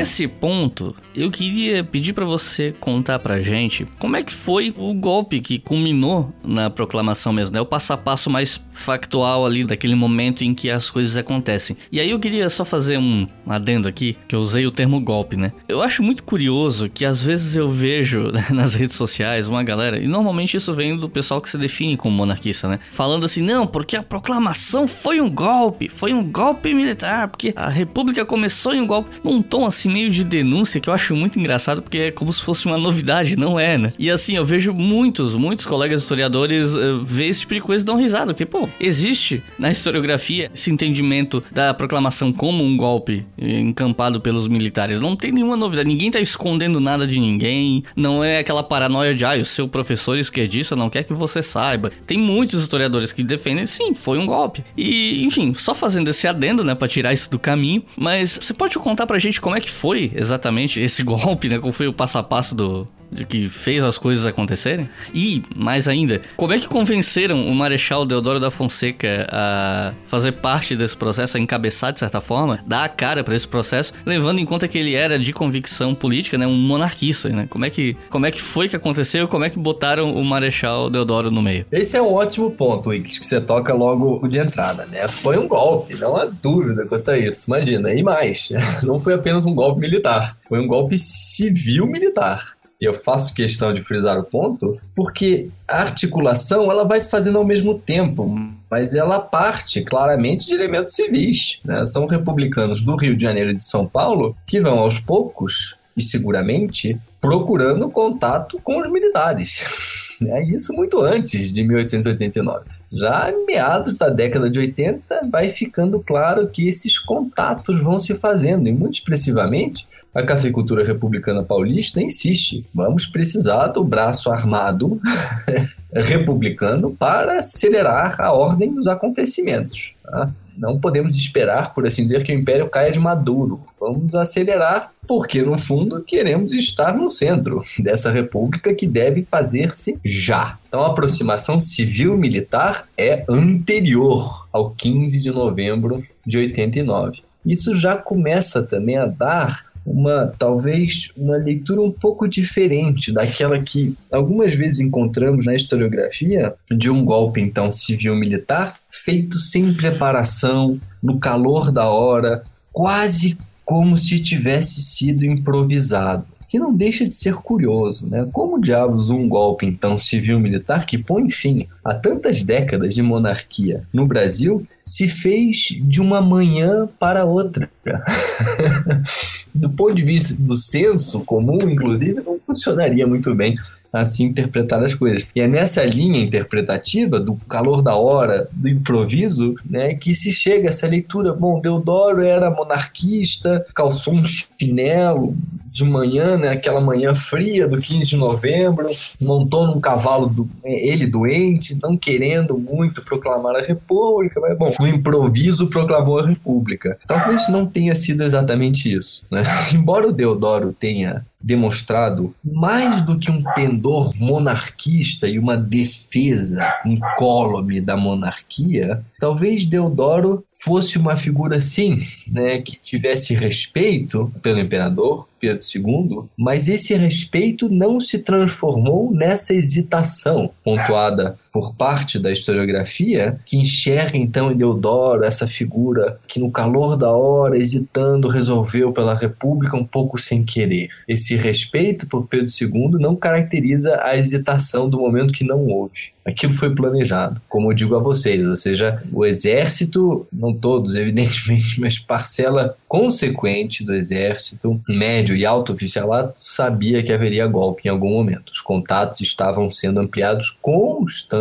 Nesse ponto, eu queria pedir para você contar pra gente como é que foi o golpe que culminou na proclamação mesmo, né? O passo a passo mais factual ali daquele momento em que as coisas acontecem. E aí eu queria só fazer um adendo aqui, que eu usei o termo golpe, né? Eu acho muito curioso que às vezes eu vejo [laughs] nas redes sociais uma galera, e normalmente isso vem do pessoal que se define como monarquista, né? Falando assim, não, porque a proclamação foi um golpe, foi um golpe militar, porque a república começou em um golpe, num tom assim meio de denúncia que eu acho muito engraçado porque é como se fosse uma novidade, não é, né? E assim, eu vejo muitos, muitos colegas historiadores uh, ver esse tipo de coisa e dão risada, porque, pô, existe na historiografia esse entendimento da proclamação como um golpe encampado pelos militares. Não tem nenhuma novidade, ninguém tá escondendo nada de ninguém, não é aquela paranoia de, ah, o seu professor esquerdista não quer que você saiba. Tem muitos historiadores que defendem, sim, foi um golpe. E, enfim, só fazendo esse adendo, né, pra tirar isso do caminho, mas você pode contar pra gente como é que foi exatamente esse [laughs] golpe, né? Qual foi o passo a passo do, que fez as coisas acontecerem? E, mais ainda, como é que convenceram o Marechal Deodoro da Fonseca a fazer parte desse processo, a encabeçar de certa forma, dar a cara para esse processo, levando em conta que ele era de convicção política, né, um monarquista, né? Como é que, como é que foi que aconteceu? Como é que botaram o Marechal Deodoro no meio? Esse é um ótimo ponto, Wix, que você toca logo de entrada, né? Foi um golpe, não há dúvida quanto a isso. Imagina, e mais, [laughs] não foi apenas um golpe militar, foi um golpe civil-militar. E eu faço questão de frisar o ponto, porque a articulação ela vai se fazendo ao mesmo tempo, mas ela parte claramente de elementos civis. Né? São republicanos do Rio de Janeiro e de São Paulo que vão aos poucos e seguramente procurando contato com os militares. [laughs] Né? Isso muito antes de 1889. Já em meados da década de 80, vai ficando claro que esses contatos vão se fazendo, e muito expressivamente, a cafeicultura republicana paulista insiste: vamos precisar do braço armado [laughs] republicano para acelerar a ordem dos acontecimentos. Tá? Não podemos esperar, por assim dizer, que o império caia de maduro. Vamos acelerar, porque no fundo queremos estar no centro dessa república que deve fazer-se já. Então a aproximação civil-militar é anterior ao 15 de novembro de 89. Isso já começa também a dar uma talvez uma leitura um pouco diferente daquela que algumas vezes encontramos na historiografia de um golpe então civil militar feito sem preparação, no calor da hora, quase como se tivesse sido improvisado que não deixa de ser curioso, né? Como diabos um golpe então civil-militar que põe fim a tantas décadas de monarquia no Brasil se fez de uma manhã para outra? [laughs] do ponto de vista do senso comum, inclusive, não funcionaria muito bem assim interpretar as coisas. E é nessa linha interpretativa do calor da hora, do improviso, né, que se chega a essa leitura. Bom, Deodoro era monarquista, calçou um chinelo de manhã, né, aquela manhã fria do 15 de novembro, montou num cavalo, do, ele doente, não querendo muito proclamar a república, mas bom, no improviso proclamou a república. Talvez não tenha sido exatamente isso, né? [laughs] Embora o Deodoro tenha demonstrado mais do que um pendor monarquista e uma defesa incólume da monarquia, talvez Deodoro fosse uma figura sim, né, que tivesse respeito pelo imperador Pedro II, mas esse respeito não se transformou nessa hesitação pontuada por parte da historiografia, que enxerga então em Deodoro essa figura que no calor da hora, hesitando, resolveu pela República um pouco sem querer. Esse respeito por Pedro II não caracteriza a hesitação do momento que não houve aquilo foi planejado, como eu digo a vocês, ou seja, o exército, não todos, [laughs] evidentemente, mas parcela consequente do exército, médio e alto oficialato, sabia que haveria golpe em algum momento. Os contatos estavam sendo ampliados constantemente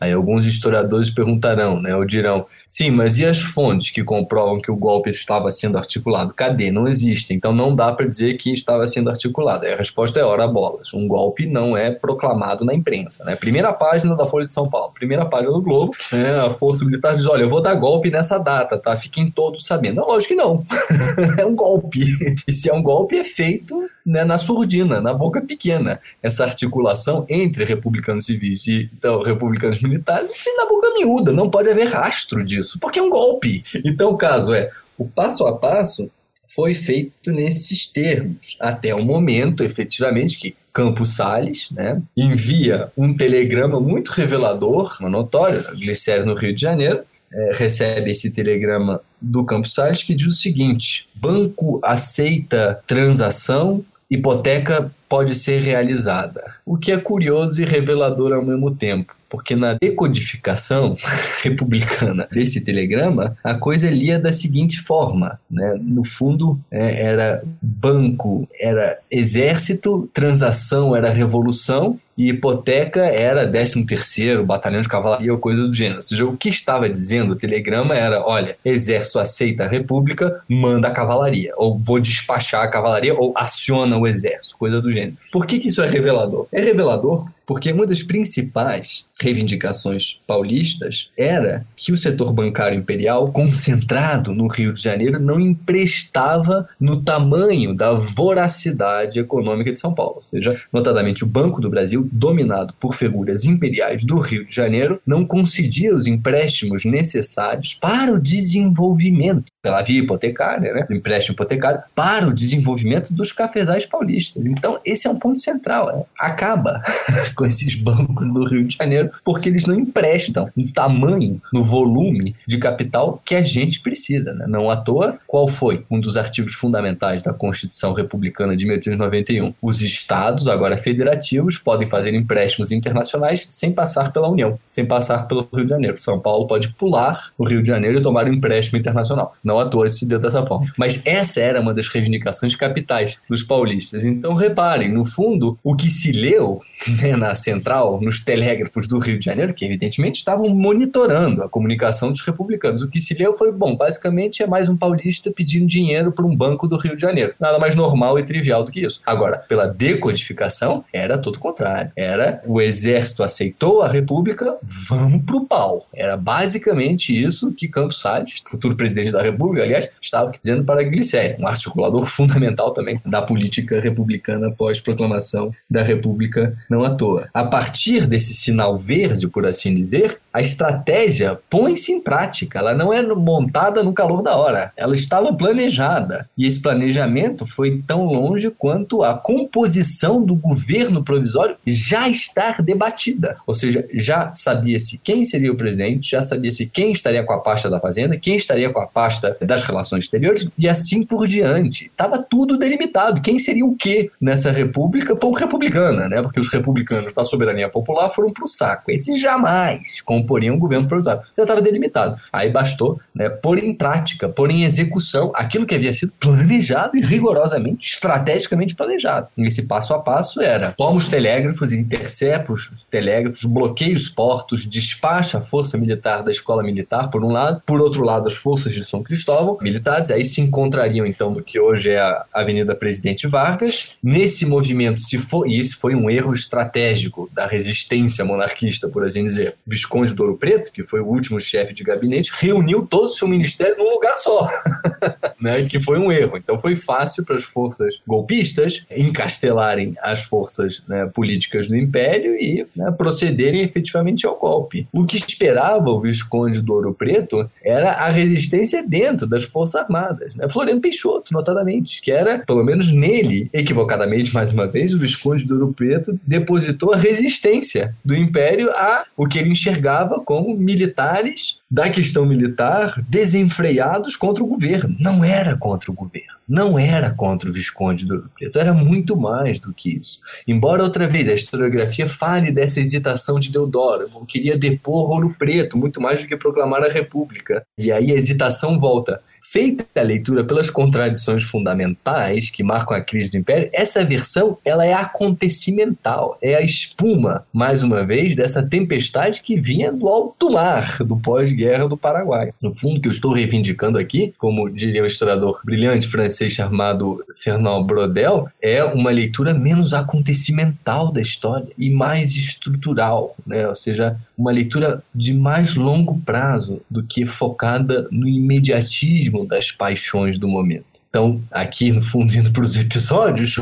Aí alguns historiadores perguntarão, né, ou dirão, sim, mas e as fontes que comprovam que o golpe estava sendo articulado? Cadê? Não existem. Então não dá para dizer que estava sendo articulado. A resposta é ora bolas. Um golpe não é proclamado na imprensa. Né? Primeira página da Folha de São Paulo, primeira página do Globo, né, a Força Militar diz, olha, eu vou dar golpe nessa data, tá? Fiquem todos sabendo. Não, lógico que não. [laughs] é um golpe. E se é um golpe, é feito né, na surdina, na boca pequena. Essa articulação entre republicanos civis e então, republicanos militares é na boca miúda. Não pode haver rastro disso, porque é um golpe. Então o caso é, o passo a passo foi feito nesses termos, até o momento, efetivamente, que Campos Salles né, envia um telegrama muito revelador, uma notória, Glicério no Rio de Janeiro, é, recebe esse telegrama do Campos Salles que diz o seguinte: banco aceita transação, hipoteca pode ser realizada. O que é curioso e revelador ao mesmo tempo. Porque na decodificação [laughs] republicana desse telegrama, a coisa lia da seguinte forma: né? no fundo, é, era banco, era exército, transação era revolução, e hipoteca era 13º batalhão de cavalaria ou coisa do gênero. Ou seja, o que estava dizendo o telegrama era, olha, exército aceita a república, manda a cavalaria, ou vou despachar a cavalaria, ou aciona o exército, coisa do gênero. Por que, que isso é revelador? É revelador porque uma das principais reivindicações paulistas era que o setor bancário imperial, concentrado no Rio de Janeiro, não emprestava no tamanho da voracidade econômica de São Paulo. Ou seja, notadamente o Banco do Brasil, dominado por figuras imperiais do Rio de Janeiro, não concedia os empréstimos necessários para o desenvolvimento, pela via hipotecária, né? empréstimo hipotecário, para o desenvolvimento dos cafezais paulistas. Então, esse é um ponto central. É, acaba [laughs] com esses bancos do Rio de Janeiro, porque eles não emprestam no tamanho, no volume de capital que a gente precisa. Né? Não à toa, qual foi um dos artigos fundamentais da Constituição Republicana de 1891? Os estados, agora federativos, podem fazer empréstimos internacionais sem passar pela União, sem passar pelo Rio de Janeiro. São Paulo pode pular o Rio de Janeiro e tomar um empréstimo internacional. Não à toa se deu dessa forma. Mas essa era uma das reivindicações capitais dos paulistas. Então, reparem, no fundo, o que se leu né, na central, nos telégrafos do Rio de Janeiro, que evidentemente estavam monitorando a comunicação dos republicanos. O que se leu foi, bom, basicamente é mais um paulista pedindo dinheiro para um banco do Rio de Janeiro. Nada mais normal e trivial do que isso. Agora, pela decodificação, era todo o contrário. Era o exército aceitou a república, vamos pro pau. Era basicamente isso que Campos Salles, futuro presidente da república, aliás, estava dizendo para Glicério, um articulador [laughs] fundamental também da política republicana pós-proclamação da república não à toa. A partir desse sinal verde, por assim dizer, a estratégia põe-se em prática. Ela não é montada no calor da hora. Ela estava planejada. E esse planejamento foi tão longe quanto a composição do governo provisório já estar debatida. Ou seja, já sabia-se quem seria o presidente, já sabia-se quem estaria com a pasta da Fazenda, quem estaria com a pasta das relações exteriores e assim por diante. Estava tudo delimitado. Quem seria o quê nessa república pouco republicana, né? Porque os republicanos da soberania popular foram para o saco. Esses jamais comporiam um governo provisório. Já estava delimitado. Aí bastou né, pôr em prática, pôr em execução aquilo que havia sido planejado e rigorosamente, estrategicamente planejado. Esse passo a passo era toma os telégrafos, intercepta os telégrafos, bloqueia os portos, despacha a força militar da escola militar, por um lado, por outro lado, as forças de São Cristóvão, militares, aí se encontrariam então no que hoje é a Avenida Presidente Vargas. Nesse movimento, se for, e esse foi um erro estratégico da resistência monarquista, por assim dizer, Visconde do Ouro Preto, que foi o último chefe de gabinete, reuniu todo o seu ministério num lugar só, [laughs] né? que foi um erro. Então foi fácil para as forças golpistas encastelarem as forças né, políticas do Império e né, procederem efetivamente ao golpe. O que esperava o Visconde do Ouro Preto era a resistência dentro das Forças Armadas. Né? Floriano Peixoto, notadamente, que era, pelo menos nele, equivocadamente mais uma vez, o Visconde do Ouro Preto depositou a resistência do Império a o que ele enxergava como militares da questão militar desenfreados contra o governo. Não era contra o governo. Não era contra o Visconde do Ouro Preto, era muito mais do que isso. Embora outra vez a historiografia fale dessa hesitação de Deodoro, queria depor Ouro Preto muito mais do que proclamar a República. E aí a hesitação volta feita a leitura pelas contradições fundamentais que marcam a crise do Império, essa versão ela é acontecimental, é a espuma, mais uma vez, dessa tempestade que vinha do alto mar, do pós-guerra do Paraguai. No fundo, que eu estou reivindicando aqui, como diria o historiador brilhante francês chamado Fernand Brodel, é uma leitura menos acontecimental da história e mais estrutural, né? ou seja, uma leitura de mais longo prazo do que focada no imediatismo das paixões do momento. Então, aqui no fundo, para os episódios,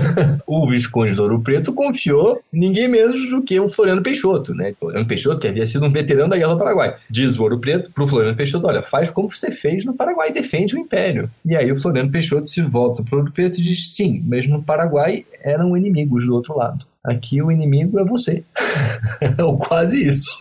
[laughs] o Visconde do Ouro Preto confiou ninguém menos do que o Floriano Peixoto, né? Floriano Peixoto, que havia sido um veterano da Guerra do Paraguai. Diz o Ouro Preto para o Floriano Peixoto: olha, faz como você fez no Paraguai, defende o Império. E aí o Floriano Peixoto se volta para o Ouro Preto e diz: sim, mas no Paraguai eram inimigos do outro lado. Aqui o inimigo é você. [laughs] Ou quase isso.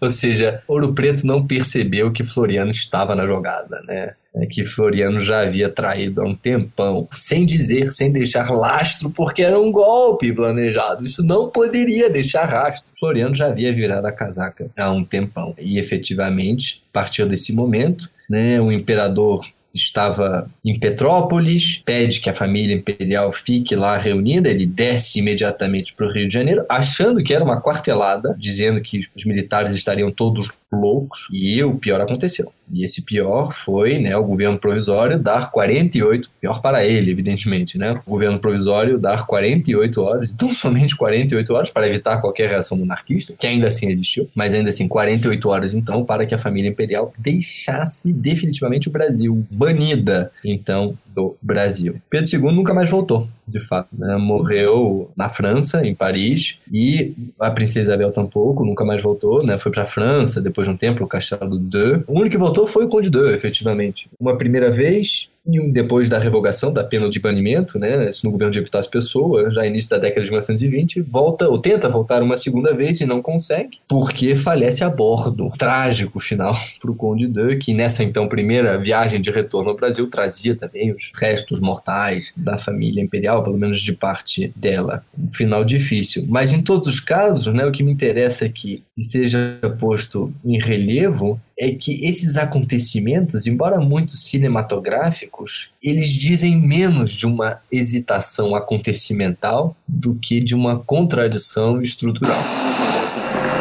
Ou seja, Ouro Preto não percebeu que Floriano estava na jogada, né? É que Floriano já havia traído há um tempão, sem dizer, sem deixar lastro, porque era um golpe planejado. Isso não poderia deixar rastro. Floriano já havia virado a casaca há um tempão. E efetivamente, a partir desse momento, né, o imperador estava em Petrópolis, pede que a família imperial fique lá reunida, ele desce imediatamente para o Rio de Janeiro, achando que era uma quartelada, dizendo que os militares estariam todos loucos, e o pior aconteceu. E esse pior foi né, o governo provisório dar 48, pior para ele, evidentemente, né? O governo provisório dar 48 horas, então somente 48 horas para evitar qualquer reação monarquista, que ainda assim existiu, mas ainda assim 48 horas então para que a família imperial deixasse definitivamente o Brasil, banida então do Brasil. Pedro II nunca mais voltou, de fato. Né? Morreu na França, em Paris, e a princesa Isabel tampouco, nunca mais voltou, né? Foi para a França, depois de um tempo, o Castelo de O único que voltou foi o Conde de efetivamente. Uma primeira vez, depois da revogação da pena de banimento, né, isso no governo de Epitácio Pessoa, já início da década de 1920, volta ou tenta voltar uma segunda vez e não consegue, porque falece a bordo. Trágico final [laughs] para o Conde de, que nessa então primeira viagem de retorno ao Brasil trazia também os restos mortais da família imperial, pelo menos de parte dela. Um final difícil. Mas em todos os casos, né, o que me interessa aqui que seja posto em relevo é que esses acontecimentos, embora muito cinematográficos, eles dizem menos de uma hesitação acontecimental do que de uma contradição estrutural.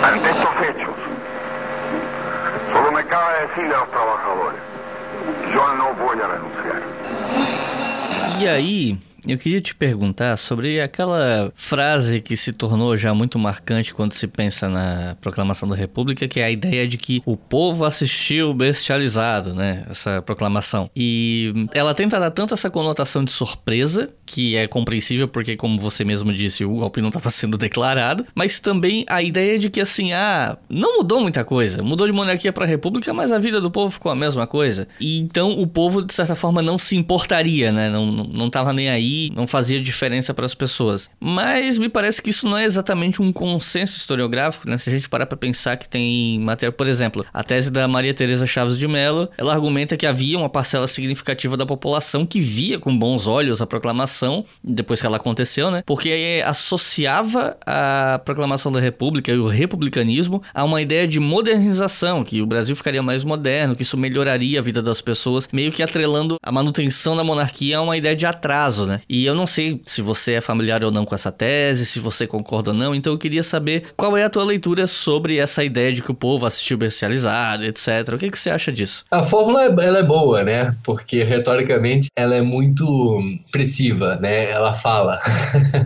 Ante estos hechos, solo me cabe decirle a los trabajadores, yo no voy a renunciar. E aí, eu queria te perguntar sobre aquela frase que se tornou já muito marcante quando se pensa na proclamação da República, que é a ideia de que o povo assistiu bestializado, né? Essa proclamação. E ela tenta dar tanto essa conotação de surpresa, que é compreensível porque, como você mesmo disse, o golpe não estava [laughs] sendo declarado, mas também a ideia de que, assim, ah, não mudou muita coisa. Mudou de monarquia para república, mas a vida do povo ficou a mesma coisa. E então o povo, de certa forma, não se importaria, né? Não, não, não tava nem aí não fazia diferença para as pessoas. Mas me parece que isso não é exatamente um consenso historiográfico, né? Se a gente parar para pensar que tem matéria, por exemplo, a tese da Maria Teresa Chaves de Mello, ela argumenta que havia uma parcela significativa da população que via com bons olhos a proclamação, depois que ela aconteceu, né? Porque associava a proclamação da República e o republicanismo a uma ideia de modernização, que o Brasil ficaria mais moderno, que isso melhoraria a vida das pessoas, meio que atrelando a manutenção da monarquia a uma ideia de atraso, né? E eu não sei se você é familiar ou não com essa tese, se você concorda ou não, então eu queria saber qual é a tua leitura sobre essa ideia de que o povo assistiu bestializado, etc. O que, que você acha disso? A fórmula ela é boa, né? Porque retoricamente ela é muito expressiva, né? Ela fala.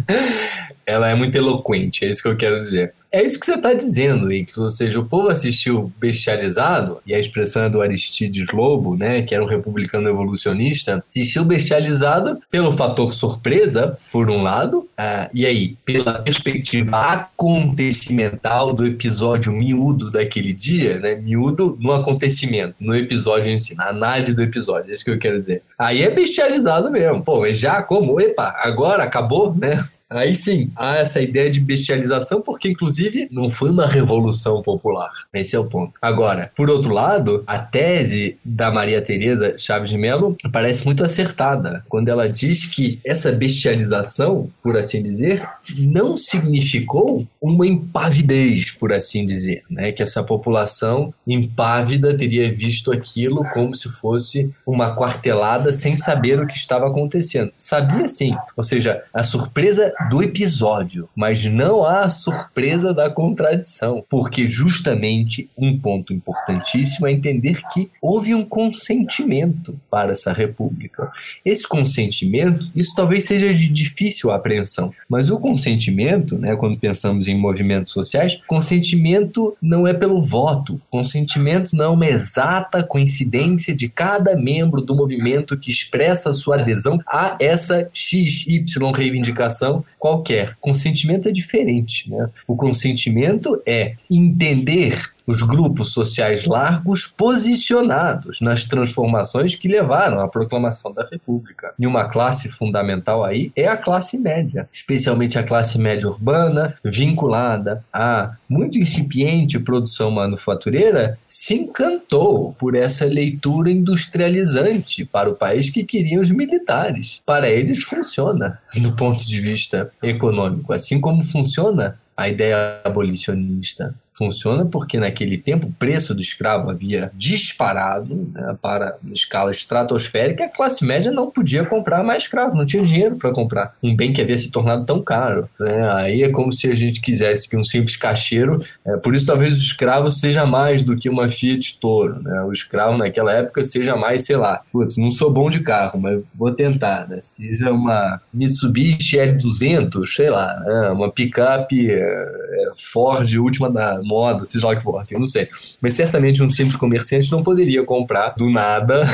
[laughs] ela é muito eloquente, é isso que eu quero dizer. É isso que você está dizendo, Ix. Ou seja, o povo assistiu bestializado, e a expressão é do Aristides Lobo, né, que era um republicano evolucionista, assistiu bestializado pelo fator surpresa, por um lado, ah, e aí, pela perspectiva acontecimental do episódio miúdo daquele dia, né, miúdo no acontecimento, no episódio em si, na análise do episódio, é isso que eu quero dizer. Aí é bestializado mesmo. Pô, mas já como? Epa, agora acabou, né? Aí sim, há essa ideia de bestialização, porque inclusive não foi uma revolução popular. Esse é o ponto. Agora, por outro lado, a tese da Maria Tereza Chaves de Mello parece muito acertada quando ela diz que essa bestialização, por assim dizer, não significou uma impavidez, por assim dizer, né? Que essa população impávida teria visto aquilo como se fosse uma quartelada sem saber o que estava acontecendo. Sabia sim, ou seja, a surpresa do episódio, mas não a surpresa da contradição, porque justamente um ponto importantíssimo é entender que houve um consentimento para essa república. Esse consentimento, isso talvez seja de difícil apreensão, mas o consentimento, né, quando pensamos em movimentos sociais, consentimento não é pelo voto, consentimento não é uma exata coincidência de cada membro do movimento que expressa sua adesão a essa XY reivindicação qualquer. Consentimento é diferente, né? O consentimento é entender os grupos sociais largos posicionados nas transformações que levaram à proclamação da República. E uma classe fundamental aí é a classe média, especialmente a classe média urbana, vinculada à muito incipiente produção manufatureira, se encantou por essa leitura industrializante para o país que queriam os militares. Para eles funciona do ponto de vista econômico, assim como funciona a ideia abolicionista. Funciona porque naquele tempo o preço do escravo havia disparado né, para uma escala estratosférica a classe média não podia comprar mais escravo, não tinha dinheiro para comprar um bem que havia se tornado tão caro. Né? Aí é como se a gente quisesse que um simples caixeiro, é, por isso talvez o escravo seja mais do que uma Fiat Toro. Né? O escravo naquela época seja mais, sei lá, putz, não sou bom de carro, mas vou tentar, né? seja uma Mitsubishi L200, sei lá, né? uma picape é, é Ford última da moda, seja lá o que for, eu não sei. Mas certamente um simples comerciante não poderia comprar do nada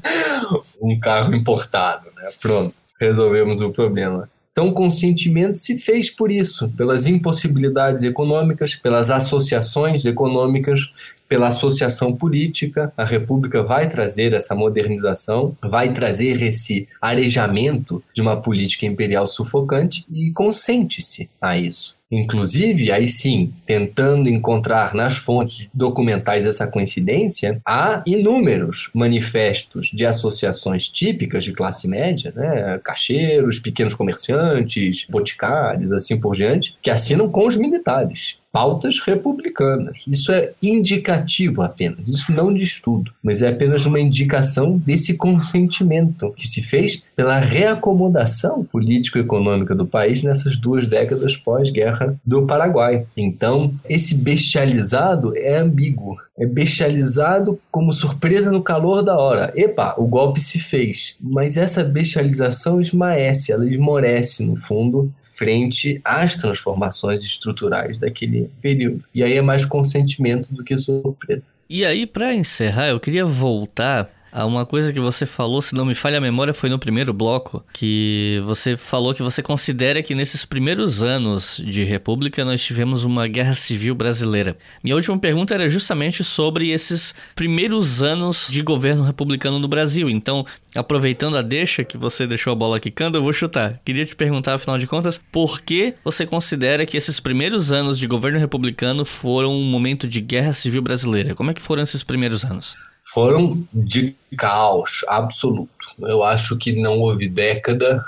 [laughs] um carro importado, né? Pronto, resolvemos o problema. Então, o consentimento se fez por isso, pelas impossibilidades econômicas, pelas associações econômicas, pela associação política. A República vai trazer essa modernização, vai trazer esse arejamento de uma política imperial sufocante e consente-se a isso. Inclusive, aí sim, tentando encontrar nas fontes documentais essa coincidência, há inúmeros manifestos de associações típicas de classe média, né? cacheiros, pequenos comerciantes, boticários, assim por diante, que assinam com os militares pautas republicanas. Isso é indicativo apenas, isso não diz tudo, mas é apenas uma indicação desse consentimento que se fez pela reacomodação político-econômica do país nessas duas décadas pós-guerra do Paraguai. Então, esse bestializado é ambíguo. É bestializado como surpresa no calor da hora. Epa, o golpe se fez. Mas essa bestialização esmaece, ela esmorece no fundo frente às transformações estruturais daquele período. E aí é mais consentimento do que surpresa. E aí, para encerrar, eu queria voltar uma coisa que você falou, se não me falha a memória, foi no primeiro bloco, que você falou que você considera que nesses primeiros anos de República nós tivemos uma guerra civil brasileira. Minha última pergunta era justamente sobre esses primeiros anos de governo republicano no Brasil. Então, aproveitando a deixa que você deixou a bola quicando, eu vou chutar. Queria te perguntar, afinal de contas, por que você considera que esses primeiros anos de governo republicano foram um momento de guerra civil brasileira? Como é que foram esses primeiros anos? Foram de caos absoluto. Eu acho que não houve década,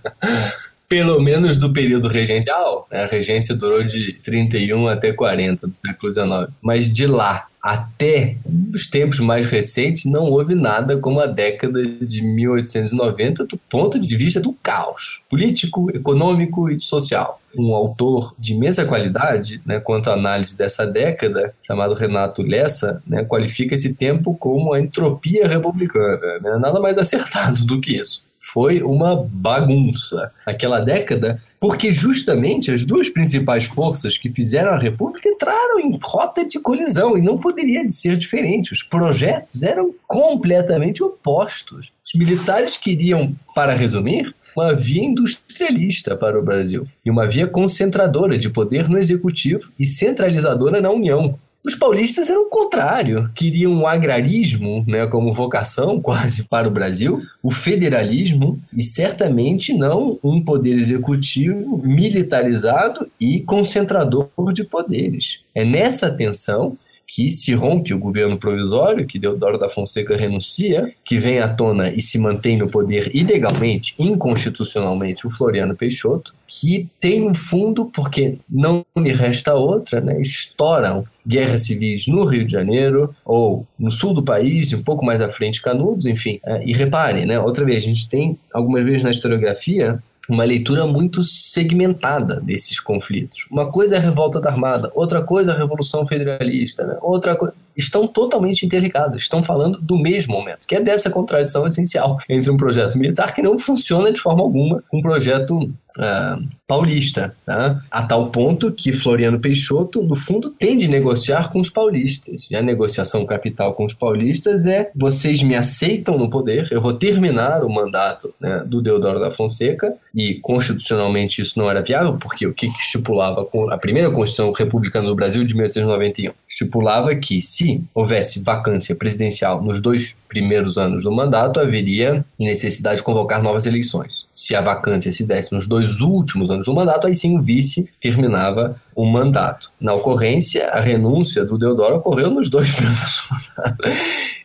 [laughs] pelo menos do período regencial. Né? A regência durou de 31 até 40 do século XIX. Mas de lá até os tempos mais recentes, não houve nada como a década de 1890 do ponto de vista do caos político, econômico e social. Um autor de imensa qualidade, né, quanto à análise dessa década, chamado Renato Lessa, né, qualifica esse tempo como a entropia republicana. Né, nada mais acertado do que isso foi uma bagunça. Aquela década porque justamente as duas principais forças que fizeram a República entraram em rota de colisão e não poderia ser diferente. Os projetos eram completamente opostos. Os militares queriam, para resumir, uma via industrialista para o Brasil e uma via concentradora de poder no executivo e centralizadora na União. Os paulistas eram o contrário, queriam o agrarismo né, como vocação [laughs] quase para o Brasil, o federalismo e certamente não um poder executivo militarizado e concentrador de poderes. É nessa tensão que se rompe o governo provisório, que Deodoro da Fonseca renuncia, que vem à tona e se mantém no poder ilegalmente, inconstitucionalmente, o Floriano Peixoto, que tem um fundo, porque não lhe resta outra, né? estouram guerras civis no Rio de Janeiro ou no sul do país, um pouco mais à frente Canudos, enfim. É, e reparem, né? outra vez, a gente tem algumas vezes na historiografia uma leitura muito segmentada desses conflitos. Uma coisa é a revolta da Armada, outra coisa é a Revolução Federalista, né? outra coisa estão totalmente interligadas, estão falando do mesmo momento, que é dessa contradição essencial entre um projeto militar que não funciona de forma alguma um projeto uh, paulista, tá? a tal ponto que Floriano Peixoto, no fundo, tem de negociar com os paulistas. E a negociação capital com os paulistas é: vocês me aceitam no poder, eu vou terminar o mandato né, do Deodoro da Fonseca, e constitucionalmente isso não era viável, porque o que estipulava a primeira Constituição Republicana do Brasil de 1891 estipulava que se houvesse vacância presidencial nos dois primeiros anos do mandato, haveria necessidade de convocar novas eleições. Se a vacância se desse nos dois últimos anos do mandato, aí sim o vice terminava o mandato. Na ocorrência, a renúncia do Deodoro ocorreu nos dois [laughs] primeiros anos do mandato.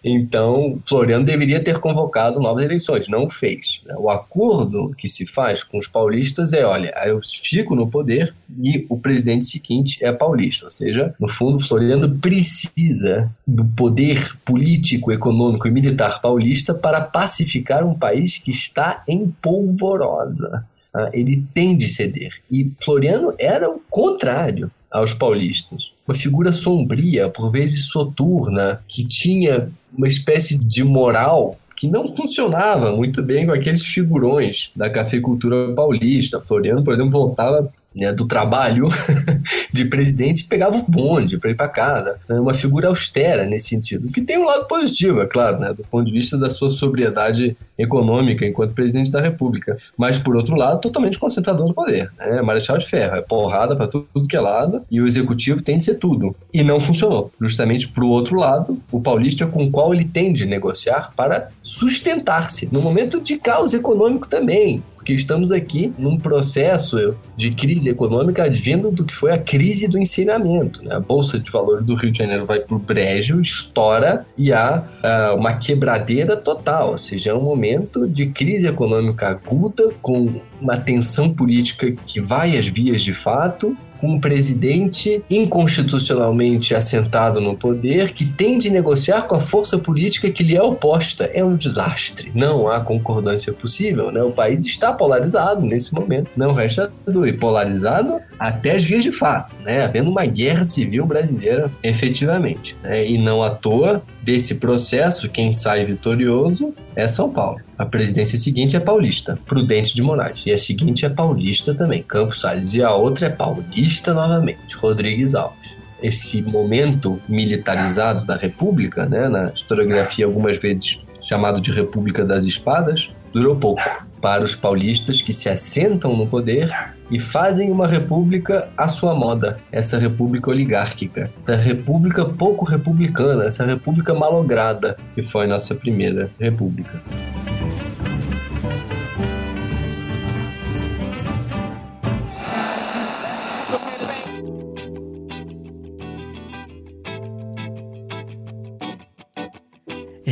Então, Floriano deveria ter convocado novas eleições, não fez. O acordo que se faz com os paulistas é: olha, eu fico no poder e o presidente seguinte é paulista. Ou seja, no fundo, Floriano precisa do poder político, econômico e militar paulista para pacificar um país que está em polvorosa. Ah, ele tem de ceder. E Floriano era o contrário aos paulistas. Uma figura sombria, por vezes soturna, que tinha uma espécie de moral que não funcionava muito bem com aqueles figurões da cafeicultura paulista. Floriano, por exemplo, voltava né, do trabalho [laughs] de presidente pegava o bonde para ir para casa. Né, uma figura austera nesse sentido, que tem um lado positivo, é claro, né, do ponto de vista da sua sobriedade econômica enquanto presidente da República. Mas, por outro lado, totalmente concentrador do poder. Né, Marechal de Ferro, é porrada para tudo, tudo que é lado, e o executivo tem de ser tudo. E não funcionou. Justamente para o outro lado, o paulista com o qual ele tem de negociar para sustentar-se no momento de caos econômico também porque estamos aqui num processo de crise econômica advindo do que foi a crise do ensinamento. Né? A Bolsa de Valores do Rio de Janeiro vai para o brejo, estoura e há uh, uma quebradeira total, ou seja, é um momento de crise econômica aguda, com uma tensão política que vai às vias de fato, um presidente inconstitucionalmente assentado no poder que tem de negociar com a força política que lhe é oposta. É um desastre. Não há concordância possível. Né? O país está polarizado nesse momento. Não resta dúvida. E polarizado até as vias de fato, né? havendo uma guerra civil brasileira efetivamente. Né? E não à toa, desse processo, quem sai vitorioso é São Paulo. A presidência seguinte é paulista, Prudente de Moraes. E a seguinte é paulista também, Campos Salles. E a outra é paulista novamente, Rodrigues Alves. Esse momento militarizado da República, né, na historiografia algumas vezes chamado de República das Espadas, durou pouco para os paulistas que se assentam no poder e fazem uma república à sua moda, essa república oligárquica, essa república pouco republicana, essa república malograda que foi nossa primeira república.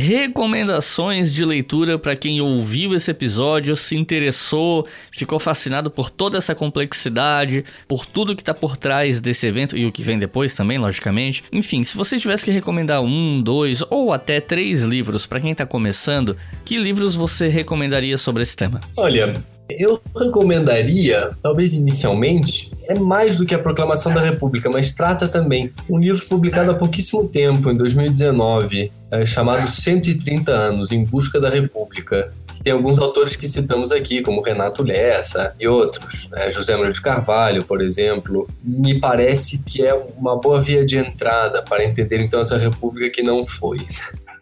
Recomendações de leitura para quem ouviu esse episódio, se interessou, ficou fascinado por toda essa complexidade, por tudo que está por trás desse evento e o que vem depois também, logicamente. Enfim, se você tivesse que recomendar um, dois ou até três livros para quem está começando, que livros você recomendaria sobre esse tema? Olha, eu recomendaria, talvez inicialmente, é mais do que a Proclamação da República, mas trata também um livro publicado há pouquíssimo tempo, em 2019, é, chamado 130 anos em busca da República. Tem alguns autores que citamos aqui, como Renato Lessa e outros. Né? José Manuel de Carvalho, por exemplo. Me parece que é uma boa via de entrada para entender então essa república que não foi.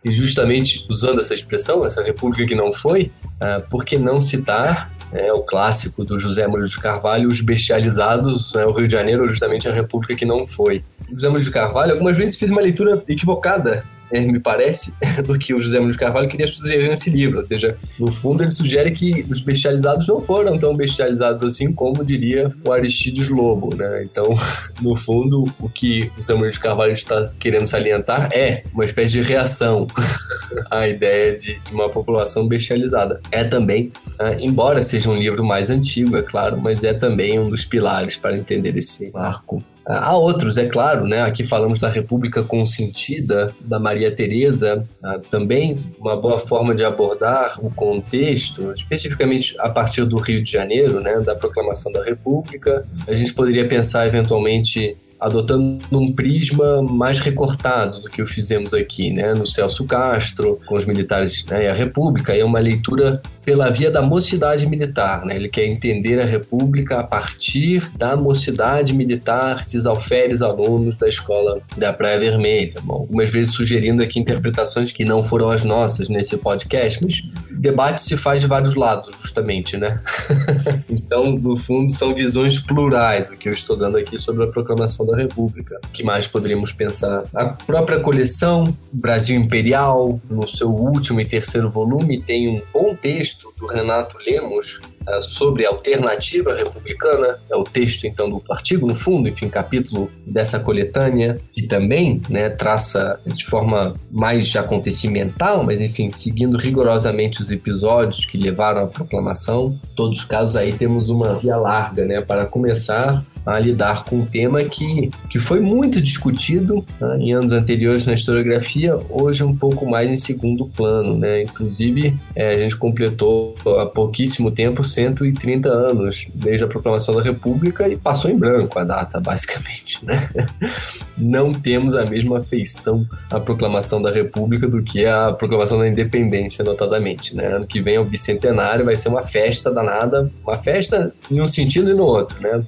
E justamente usando essa expressão, essa república que não foi, uh, por que não citar é, o clássico do José Murilo de Carvalho, Os Bestializados, é, o Rio de Janeiro, justamente a república que não foi. José Múlio de Carvalho, algumas vezes fiz uma leitura equivocada me parece, [laughs] do que o José Múlio de Carvalho queria sugerir nesse livro. Ou seja, no fundo, ele sugere que os bestializados não foram tão bestializados assim como diria o Aristides Lobo, né? Então, [laughs] no fundo, o que o José Múlio de Carvalho está querendo salientar é uma espécie de reação [laughs] à ideia de uma população bestializada. É também, né, embora seja um livro mais antigo, é claro, mas é também um dos pilares para entender esse arco Há outros, é claro, né? Aqui falamos da República Consentida, da Maria Teresa, ah, também uma boa forma de abordar o contexto, especificamente a partir do Rio de Janeiro, né? Da proclamação da República. A gente poderia pensar eventualmente adotando um prisma mais recortado do que o fizemos aqui, né, no Celso Castro, com os militares né, e a República, é uma leitura pela via da mocidade militar, né? Ele quer entender a República a partir da mocidade militar, esses alferes alunos da escola da Praia Vermelha. Bom, algumas vezes sugerindo aqui interpretações que não foram as nossas nesse podcast, mas debate se faz de vários lados, justamente, né? [laughs] então, no fundo, são visões plurais o que eu estou dando aqui sobre a proclamação da República. O que mais poderíamos pensar? A própria coleção Brasil Imperial, no seu último e terceiro volume, tem um bom texto do Renato Lemos uh, sobre a alternativa republicana, é o texto então do artigo no fundo, enfim, capítulo dessa coletânea, que também né, traça de forma mais acontecimental, mas enfim, seguindo rigorosamente os episódios que levaram à proclamação. Em todos os casos aí temos uma via larga, né, para começar a lidar com um tema que, que foi muito discutido né, em anos anteriores na historiografia, hoje um pouco mais em segundo plano. Né? Inclusive, é, a gente completou há pouquíssimo tempo 130 anos desde a proclamação da República e passou em branco a data, basicamente. Né? [laughs] Não temos a mesma afeição à proclamação da República do que a proclamação da independência, notadamente. Né? Ano que vem é o bicentenário, vai ser uma festa danada, uma festa em um sentido e no outro. Né?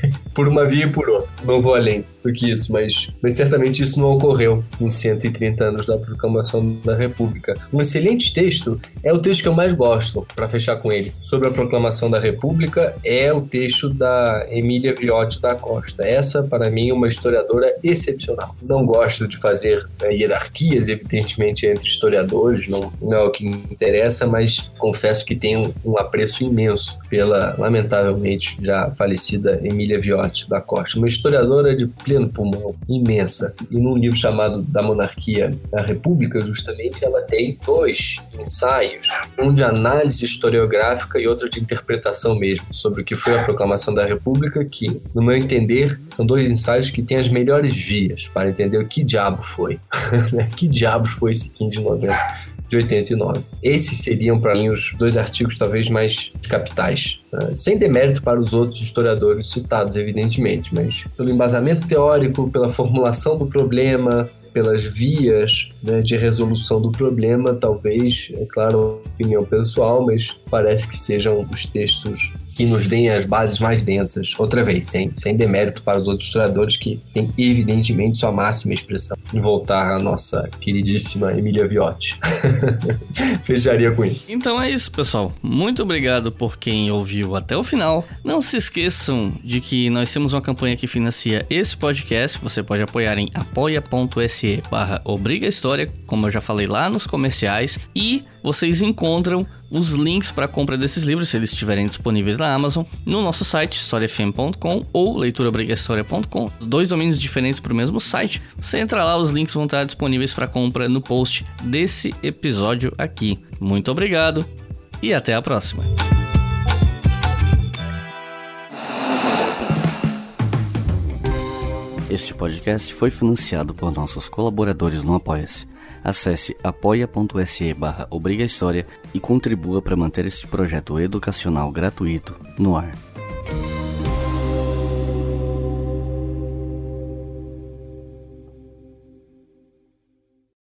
[laughs] por uma via e por outra. Não vou além do que isso, mas, mas certamente isso não ocorreu nos 130 anos da proclamação da República. Um excelente texto é o texto que eu mais gosto, para fechar com ele, sobre a proclamação da República, é o texto da Emília Viotti da Costa. Essa, para mim, é uma historiadora excepcional. Não gosto de fazer é, hierarquias, evidentemente, entre historiadores, não, não é o que me interessa, mas confesso que tenho um apreço imenso pela, lamentavelmente, já falecida Emília Viotti da Costa, uma historiadora de pleno pulmão, imensa. E num livro chamado Da Monarquia à República, justamente, ela tem dois ensaios, um de análise historiográfica e outro de interpretação mesmo, sobre o que foi a proclamação da República, que, no meu entender, são dois ensaios que têm as melhores vias para entender o que diabo foi. [laughs] que diabos foi esse 15 de novembro de 89. Esses seriam, para mim, os dois artigos talvez mais capitais. Uh, sem demérito para os outros historiadores citados, evidentemente, mas pelo embasamento teórico, pela formulação do problema, pelas vias né, de resolução do problema, talvez, é claro, opinião pessoal, mas parece que sejam os textos que nos deem as bases mais densas, outra vez, sem, sem demérito para os outros historiadores que têm evidentemente sua máxima expressão em voltar à nossa queridíssima Emília Viotti. [laughs] Fecharia com isso. Então é isso, pessoal. Muito obrigado por quem ouviu até o final. Não se esqueçam de que nós temos uma campanha que financia esse podcast. Você pode apoiar em apoia.se barra Obriga História, como eu já falei lá nos comerciais. E vocês encontram os links para compra desses livros, se eles estiverem disponíveis na Amazon, no nosso site historiafm.com ou leituraobrigahistoria.com, dois domínios diferentes para o mesmo site. Você entra lá, os links vão estar disponíveis para compra no post desse episódio aqui. Muito obrigado e até a próxima. Este podcast foi financiado por nossos colaboradores no Apoia-se. Acesse apoia.se barra e contribua para manter este projeto educacional gratuito no ar.